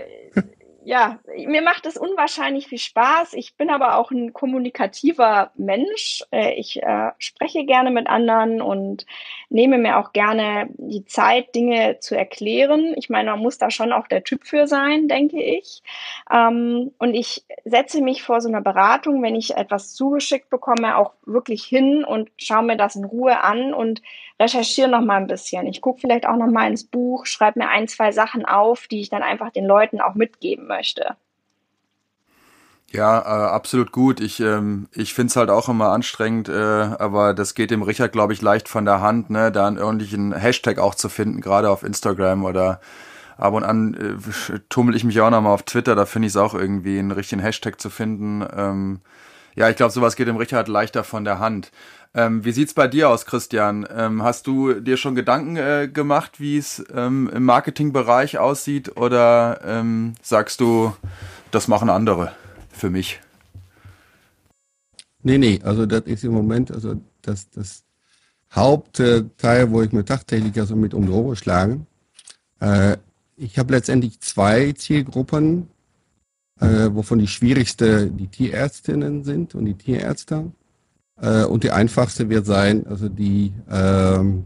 ja, mir macht es unwahrscheinlich viel Spaß. Ich bin aber auch ein kommunikativer Mensch. Äh, ich äh, spreche gerne mit anderen und nehme mir auch gerne die Zeit, Dinge zu erklären. Ich meine, man muss da schon auch der Typ für sein, denke ich. Ähm, und ich setze mich vor so einer Beratung, wenn ich etwas zugeschickt bekomme, auch wirklich hin und schaue mir das in Ruhe an und recherchiere noch mal ein bisschen. Ich gucke vielleicht auch noch mal ins Buch, schreibe mir ein, zwei Sachen auf, die ich dann einfach den Leuten auch mitgeben möchte.
Ja, äh, absolut gut. Ich, ähm, ich finde es halt auch immer anstrengend, äh, aber das geht dem Richard, glaube ich, leicht von der Hand, ne, da einen ordentlichen Hashtag auch zu finden, gerade auf Instagram oder ab und an äh, tummel ich mich auch nochmal auf Twitter, da finde ich es auch irgendwie, einen richtigen Hashtag zu finden. Ähm, ja, ich glaube, sowas geht dem Richard leichter von der Hand. Ähm, wie sieht's bei dir aus, Christian? Ähm, hast du dir schon Gedanken äh, gemacht, wie es ähm, im Marketingbereich aussieht, oder ähm, sagst du, das machen andere für mich?
Nee, nee, also das ist im Moment, also das, das Hauptteil, wo ich mir tagtäglich also mit um die Ohren schlage. Äh, ich habe letztendlich zwei Zielgruppen, äh, wovon die schwierigste die Tierärztinnen sind und die Tierärzte. Äh, und die einfachste wird sein, also die, ähm,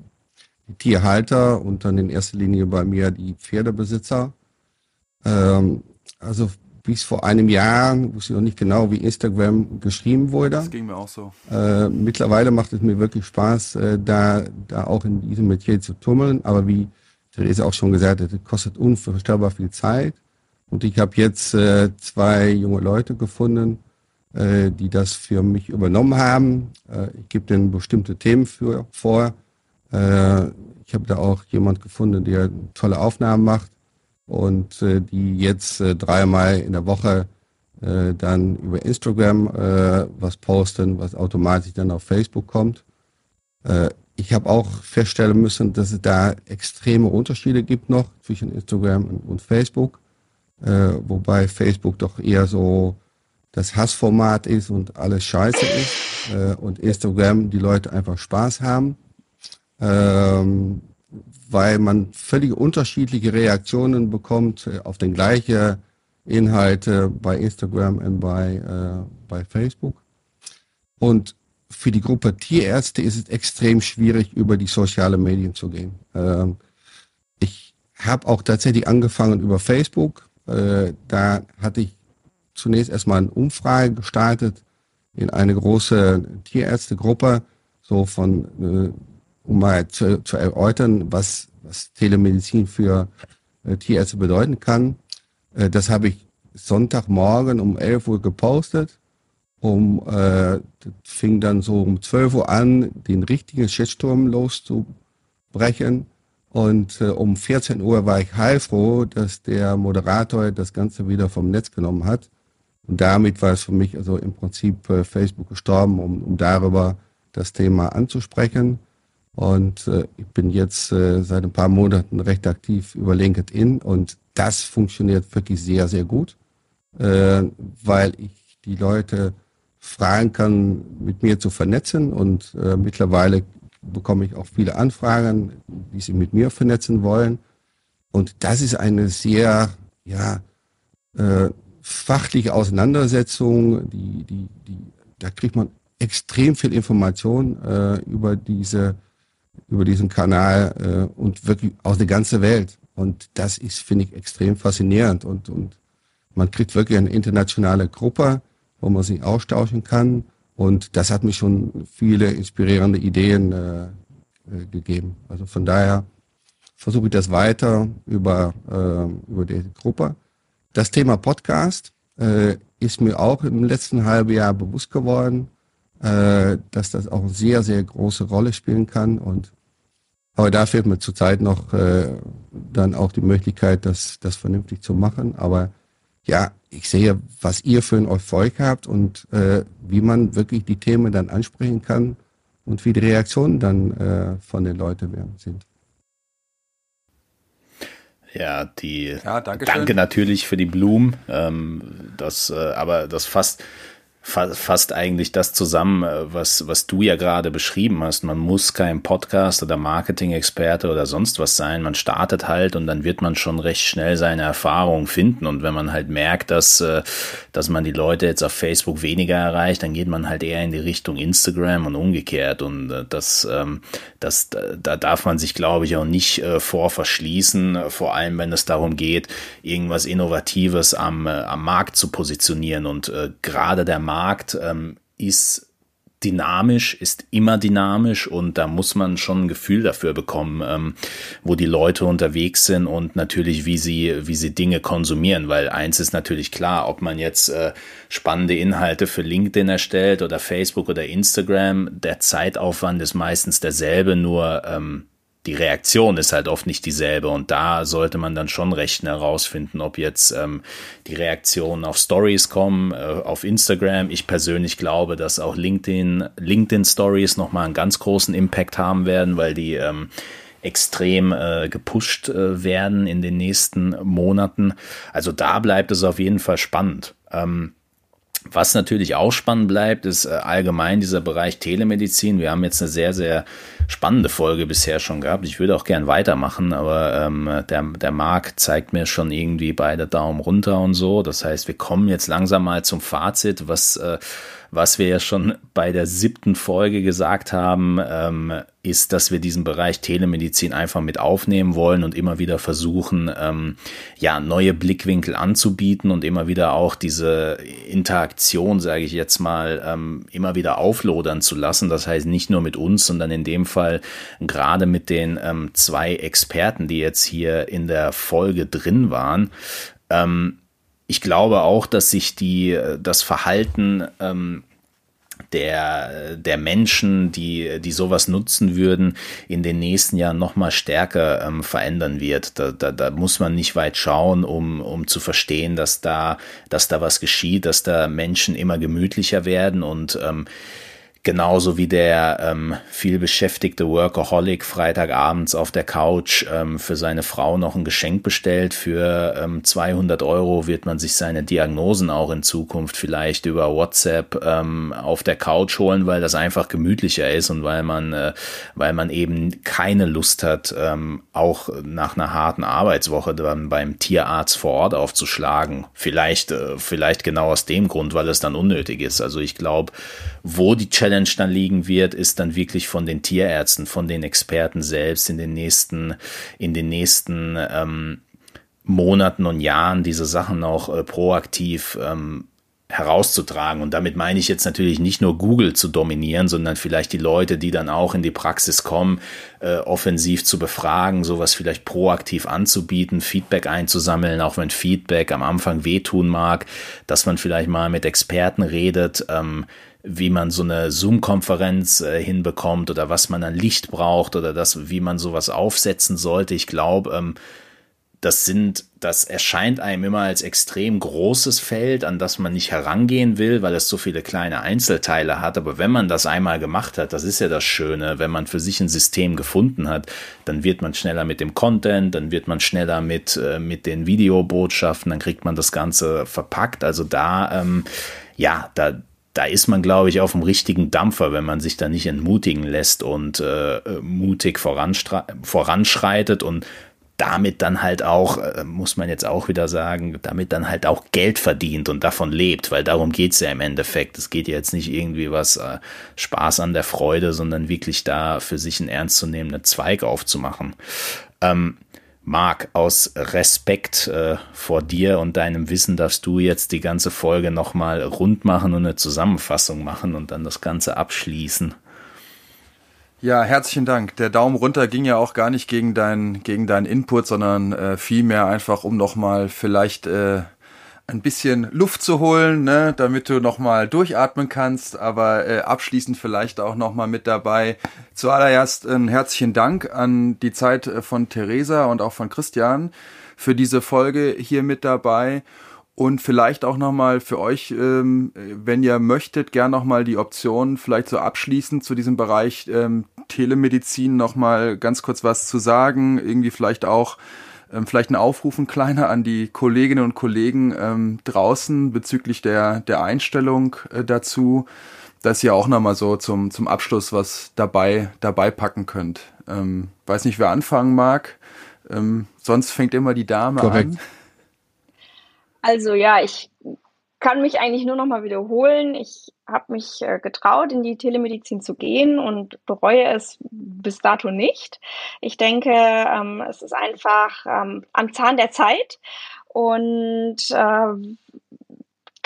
die Tierhalter und dann in erster Linie bei mir die Pferdebesitzer. Ähm, also bis vor einem Jahr wusste ich noch nicht genau, wie Instagram geschrieben wurde.
Das ging mir auch so.
Äh, mittlerweile macht es mir wirklich Spaß, äh, da, da auch in diesem Metier zu tummeln. Aber wie Therese auch schon gesagt hat, es kostet unvorstellbar viel Zeit. Und ich habe jetzt äh, zwei junge Leute gefunden, äh, die das für mich übernommen haben. Äh, ich gebe denen bestimmte Themen für, vor. Äh, ich habe da auch jemand gefunden, der tolle Aufnahmen macht und äh, die jetzt äh, dreimal in der Woche dann über Instagram was posten, was automatisch dann auf Facebook kommt. Ich habe auch feststellen müssen, dass es da extreme Unterschiede gibt noch zwischen Instagram und, und Facebook, äh, wobei Facebook doch eher so das Hassformat ist und alles scheiße ist äh, und Instagram die Leute einfach Spaß haben, ähm, weil man völlig unterschiedliche Reaktionen bekommt auf den gleichen Inhalte bei Instagram und bei, äh, bei Facebook. Und für die Gruppe Tierärzte ist es extrem schwierig, über die sozialen Medien zu gehen. Ähm, ich habe auch tatsächlich angefangen über Facebook. Äh, da hatte ich zunächst erstmal eine Umfrage gestartet in eine große Tierärztegruppe, so von, äh, um mal zu, zu erläutern, was, was Telemedizin für äh, Tierärzte bedeuten kann. Das habe ich Sonntagmorgen um 11 Uhr gepostet. Um, äh, fing dann so um 12 Uhr an, den richtigen Shitstorm loszubrechen. Und äh, um 14 Uhr war ich heilfroh, dass der Moderator das Ganze wieder vom Netz genommen hat. Und damit war es für mich also im Prinzip äh, Facebook gestorben, um, um darüber das Thema anzusprechen. Und äh, ich bin jetzt äh, seit ein paar Monaten recht aktiv über LinkedIn und das funktioniert wirklich sehr, sehr gut, äh, weil ich die Leute fragen kann, mit mir zu vernetzen und äh, mittlerweile bekomme ich auch viele Anfragen, die sie mit mir vernetzen wollen. Und das ist eine sehr, ja, äh, fachliche Auseinandersetzung, die, die, die, da kriegt man extrem viel Information äh, über diese, über diesen Kanal äh, und wirklich aus der ganzen Welt. Und das ist, finde ich, extrem faszinierend und, und man kriegt wirklich eine internationale Gruppe, wo man sich austauschen kann und das hat mir schon viele inspirierende Ideen äh, äh, gegeben. Also von daher versuche ich das weiter über, äh, über die Gruppe. Das Thema Podcast äh, ist mir auch im letzten halben Jahr bewusst geworden, äh, dass das auch eine sehr, sehr große Rolle spielen kann. Und aber da fehlt mir zurzeit noch äh, dann auch die Möglichkeit, das, das vernünftig zu machen. Aber ja, ich sehe, was ihr für ein Erfolg habt und äh, wie man wirklich die Themen dann ansprechen kann und wie die Reaktionen dann äh, von den Leuten werden sind.
Ja, die ja, danke natürlich für die Blumen. Ähm, das, äh, aber das fasst fasst eigentlich das zusammen, äh, was, was du ja gerade beschrieben hast. Man muss kein Podcast oder Marketing-Experte oder sonst was sein. Man startet halt und dann wird man schon recht schnell seine Erfahrungen finden. Und wenn man halt merkt, dass, äh, dass man die Leute jetzt auf Facebook weniger erreicht, dann geht man halt eher in die Richtung Instagram und umgekehrt. Und äh, das, ähm, das, da darf man sich, glaube ich, auch nicht vor verschließen, vor allem wenn es darum geht, irgendwas Innovatives am, am Markt zu positionieren. Und gerade der Markt ähm, ist dynamisch, ist immer dynamisch und da muss man schon ein Gefühl dafür bekommen, ähm, wo die Leute unterwegs sind und natürlich, wie sie, wie sie Dinge konsumieren, weil eins ist natürlich klar, ob man jetzt äh, spannende Inhalte für LinkedIn erstellt oder Facebook oder Instagram, der Zeitaufwand ist meistens derselbe, nur ähm, die Reaktion ist halt oft nicht dieselbe und da sollte man dann schon recht herausfinden, ob jetzt ähm, die Reaktionen auf Stories kommen, äh, auf Instagram. Ich persönlich glaube, dass auch LinkedIn, LinkedIn Stories nochmal einen ganz großen Impact haben werden, weil die ähm, extrem äh, gepusht äh, werden in den nächsten Monaten. Also da bleibt es auf jeden Fall spannend. Ähm, was natürlich auch spannend bleibt, ist äh, allgemein dieser Bereich Telemedizin. Wir haben jetzt eine sehr, sehr spannende Folge bisher schon gehabt. Ich würde auch gern weitermachen, aber ähm, der, der Markt zeigt mir schon irgendwie beide Daumen runter und so. Das heißt, wir kommen jetzt langsam mal zum Fazit, was äh, was wir ja schon bei der siebten Folge gesagt haben, ähm, ist, dass wir diesen Bereich Telemedizin einfach mit aufnehmen wollen und immer wieder versuchen, ähm, ja, neue Blickwinkel anzubieten und immer wieder auch diese Interaktion, sage ich jetzt mal, ähm, immer wieder auflodern zu lassen. Das heißt nicht nur mit uns, sondern in dem Fall gerade mit den ähm, zwei Experten, die jetzt hier in der Folge drin waren. Ähm, ich glaube auch, dass sich die, das Verhalten ähm, der, der Menschen, die, die sowas nutzen würden, in den nächsten Jahren noch mal stärker ähm, verändern wird. Da, da, da muss man nicht weit schauen, um, um zu verstehen, dass da, dass da was geschieht, dass da Menschen immer gemütlicher werden und ähm, Genauso wie der ähm, viel beschäftigte Workaholic Freitagabends auf der Couch ähm, für seine Frau noch ein Geschenk bestellt. Für ähm, 200 Euro wird man sich seine Diagnosen auch in Zukunft vielleicht über WhatsApp ähm, auf der Couch holen, weil das einfach gemütlicher ist und weil man, äh, weil man eben keine Lust hat, ähm, auch nach einer harten Arbeitswoche dann beim Tierarzt vor Ort aufzuschlagen. Vielleicht, äh, vielleicht genau aus dem Grund, weil es dann unnötig ist. Also ich glaube, wo die Challenge dann liegen wird, ist dann wirklich von den Tierärzten, von den Experten selbst in den nächsten, in den nächsten ähm, Monaten und Jahren diese Sachen auch äh, proaktiv ähm, herauszutragen. Und damit meine ich jetzt natürlich nicht nur Google zu dominieren, sondern vielleicht die Leute, die dann auch in die Praxis kommen, äh, offensiv zu befragen, sowas vielleicht proaktiv anzubieten, Feedback einzusammeln, auch wenn Feedback am Anfang wehtun mag, dass man vielleicht mal mit Experten redet, ähm, wie man so eine Zoom-Konferenz äh, hinbekommt oder was man an Licht braucht oder das, wie man sowas aufsetzen sollte. Ich glaube, ähm, das sind, das erscheint einem immer als extrem großes Feld, an das man nicht herangehen will, weil es so viele kleine Einzelteile hat. Aber wenn man das einmal gemacht hat, das ist ja das Schöne, wenn man für sich ein System gefunden hat, dann wird man schneller mit dem Content, dann wird man schneller mit, äh, mit den Videobotschaften, dann kriegt man das Ganze verpackt. Also da, ähm, ja, da, da ist man, glaube ich, auf dem richtigen Dampfer, wenn man sich da nicht entmutigen lässt und äh, mutig voranschreitet und damit dann halt auch, äh, muss man jetzt auch wieder sagen, damit dann halt auch Geld verdient und davon lebt, weil darum geht's ja im Endeffekt. Es geht ja jetzt nicht irgendwie was äh, Spaß an der Freude, sondern wirklich da für sich einen ernstzunehmenden Zweig aufzumachen. Ähm, Marc, aus Respekt äh, vor dir und deinem Wissen darfst du jetzt die ganze Folge nochmal rund machen und eine Zusammenfassung machen und dann das Ganze abschließen.
Ja, herzlichen Dank. Der Daumen runter ging ja auch gar nicht gegen deinen gegen deinen Input, sondern äh, vielmehr einfach, um nochmal vielleicht äh, ein bisschen Luft zu holen, ne, damit du nochmal durchatmen kannst, aber äh, abschließend vielleicht auch nochmal mit dabei. Zuallererst ein herzlichen Dank an die Zeit äh, von Theresa und auch von Christian für diese Folge hier mit dabei. Und vielleicht auch nochmal für euch, ähm, wenn ihr möchtet, gern nochmal die Option, vielleicht so abschließend zu diesem Bereich ähm, Telemedizin nochmal ganz kurz was zu sagen. Irgendwie vielleicht auch, ähm, vielleicht ein Aufruf, ein kleiner an die Kolleginnen und Kollegen ähm, draußen bezüglich der, der Einstellung äh, dazu, dass ihr auch nochmal so zum, zum Abschluss was dabei, dabei packen könnt. Ähm, weiß nicht, wer anfangen mag. Ähm, sonst fängt immer die Dame Korrekt. an.
Also ja, ich kann mich eigentlich nur noch mal wiederholen. Ich habe mich äh, getraut, in die Telemedizin zu gehen und bereue es bis dato nicht. Ich denke, ähm, es ist einfach ähm, am Zahn der Zeit und äh,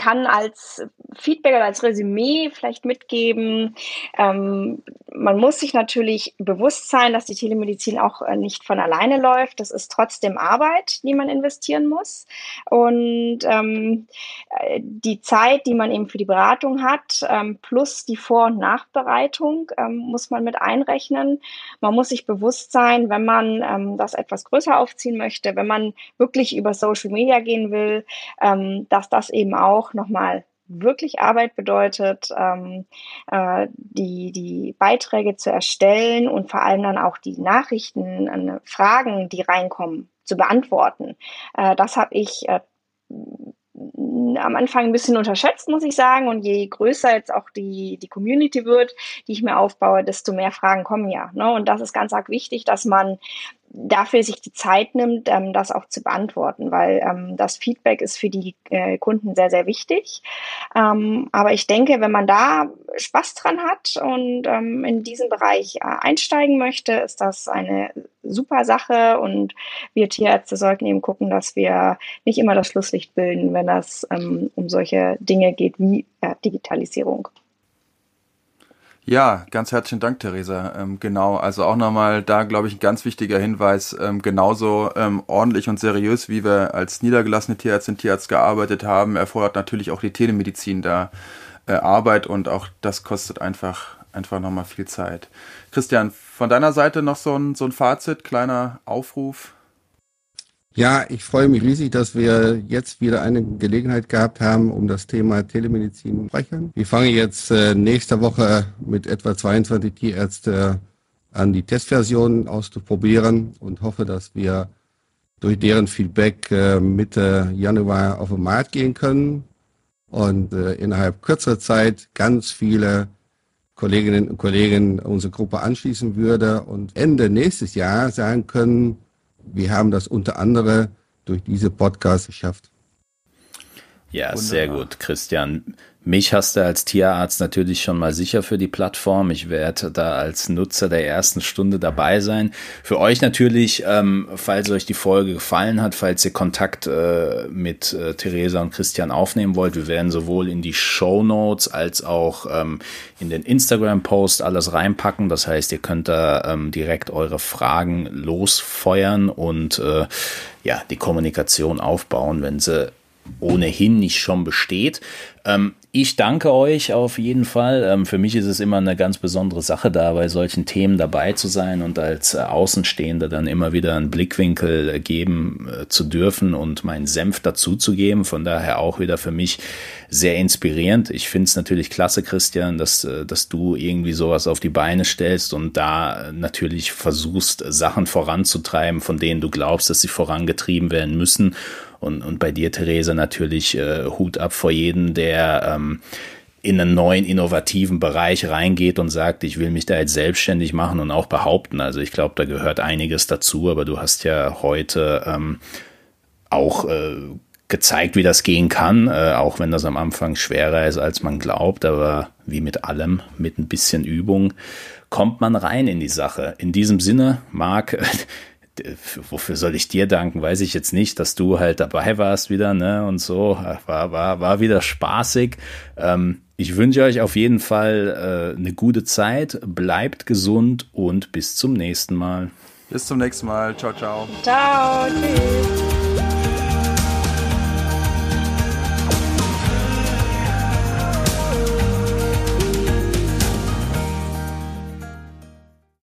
kann als Feedback oder als Resümee vielleicht mitgeben. Ähm, man muss sich natürlich bewusst sein, dass die Telemedizin auch äh, nicht von alleine läuft. Das ist trotzdem Arbeit, die man investieren muss. Und ähm, äh, die Zeit, die man eben für die Beratung hat, ähm, plus die Vor- und Nachbereitung, ähm, muss man mit einrechnen. Man muss sich bewusst sein, wenn man ähm, das etwas größer aufziehen möchte, wenn man wirklich über Social Media gehen will, ähm, dass das eben auch nochmal wirklich Arbeit bedeutet, ähm, äh, die, die Beiträge zu erstellen und vor allem dann auch die Nachrichten, äh, Fragen, die reinkommen, zu beantworten. Äh, das habe ich äh, am Anfang ein bisschen unterschätzt, muss ich sagen. Und je größer jetzt auch die, die Community wird, die ich mir aufbaue, desto mehr Fragen kommen ja. Ne? Und das ist ganz arg wichtig, dass man dafür sich die Zeit nimmt, ähm, das auch zu beantworten, weil ähm, das Feedback ist für die äh, Kunden sehr, sehr wichtig. Ähm, aber ich denke, wenn man da Spaß dran hat und ähm, in diesen Bereich äh, einsteigen möchte, ist das eine super Sache und wir Tierärzte sollten eben gucken, dass wir nicht immer das Schlusslicht bilden, wenn es ähm, um solche Dinge geht wie äh, Digitalisierung.
Ja, ganz herzlichen Dank, Theresa. Ähm, genau, also auch nochmal da, glaube ich, ein ganz wichtiger Hinweis. Ähm, genauso ähm, ordentlich und seriös, wie wir als niedergelassene Tierärztin, Tierarzt gearbeitet haben, erfordert natürlich auch die Telemedizin da äh, Arbeit und auch das kostet einfach, einfach nochmal viel Zeit. Christian, von deiner Seite noch so ein, so ein Fazit, kleiner Aufruf?
Ja, ich freue mich riesig, dass wir jetzt wieder eine Gelegenheit gehabt haben, um das Thema Telemedizin zu sprechen. Wir fangen jetzt äh, nächste Woche mit etwa 22 Tierärzte an, die Testversion auszuprobieren und hoffe, dass wir durch deren Feedback äh, Mitte Januar auf den Markt gehen können und äh, innerhalb kürzerer Zeit ganz viele Kolleginnen und Kollegen unsere Gruppe anschließen würde und Ende nächstes Jahr sagen können, wir haben das unter anderem durch diese Podcasts geschafft.
Ja, Wunderbar. sehr gut, Christian. Mich hast du als Tierarzt natürlich schon mal sicher für die Plattform. Ich werde da als Nutzer der ersten Stunde dabei sein. Für euch natürlich, ähm, falls euch die Folge gefallen hat, falls ihr Kontakt äh, mit äh, Theresa und Christian aufnehmen wollt, wir werden sowohl in die Show Notes als auch ähm, in den Instagram-Post alles reinpacken. Das heißt, ihr könnt da ähm, direkt eure Fragen losfeuern und äh, ja, die Kommunikation aufbauen, wenn sie ohnehin nicht schon besteht. Ähm, ich danke euch auf jeden Fall. Ähm, für mich ist es immer eine ganz besondere Sache, da bei solchen Themen dabei zu sein und als äh, Außenstehender dann immer wieder einen Blickwinkel äh, geben äh, zu dürfen und meinen Senf dazu zu geben. Von daher auch wieder für mich sehr inspirierend. Ich finde es natürlich klasse, Christian, dass, dass du irgendwie sowas auf die Beine stellst und da natürlich versuchst, Sachen voranzutreiben, von denen du glaubst, dass sie vorangetrieben werden müssen und, und bei dir, Therese, natürlich äh, Hut ab vor jedem, der ähm, in einen neuen innovativen Bereich reingeht und sagt, ich will mich da jetzt selbstständig machen und auch behaupten. Also ich glaube, da gehört einiges dazu, aber du hast ja heute ähm, auch äh, gezeigt, wie das gehen kann, äh, auch wenn das am Anfang schwerer ist, als man glaubt, aber wie mit allem, mit ein bisschen Übung kommt man rein in die Sache. In diesem Sinne, Marc, wofür soll ich dir danken, weiß ich jetzt nicht, dass du halt dabei warst wieder, ne, und so, war, war, war wieder spaßig. Ähm, ich wünsche euch auf jeden Fall äh, eine gute Zeit, bleibt gesund und bis zum nächsten Mal.
Bis zum nächsten Mal. Ciao, ciao.
Ciao, tschüss.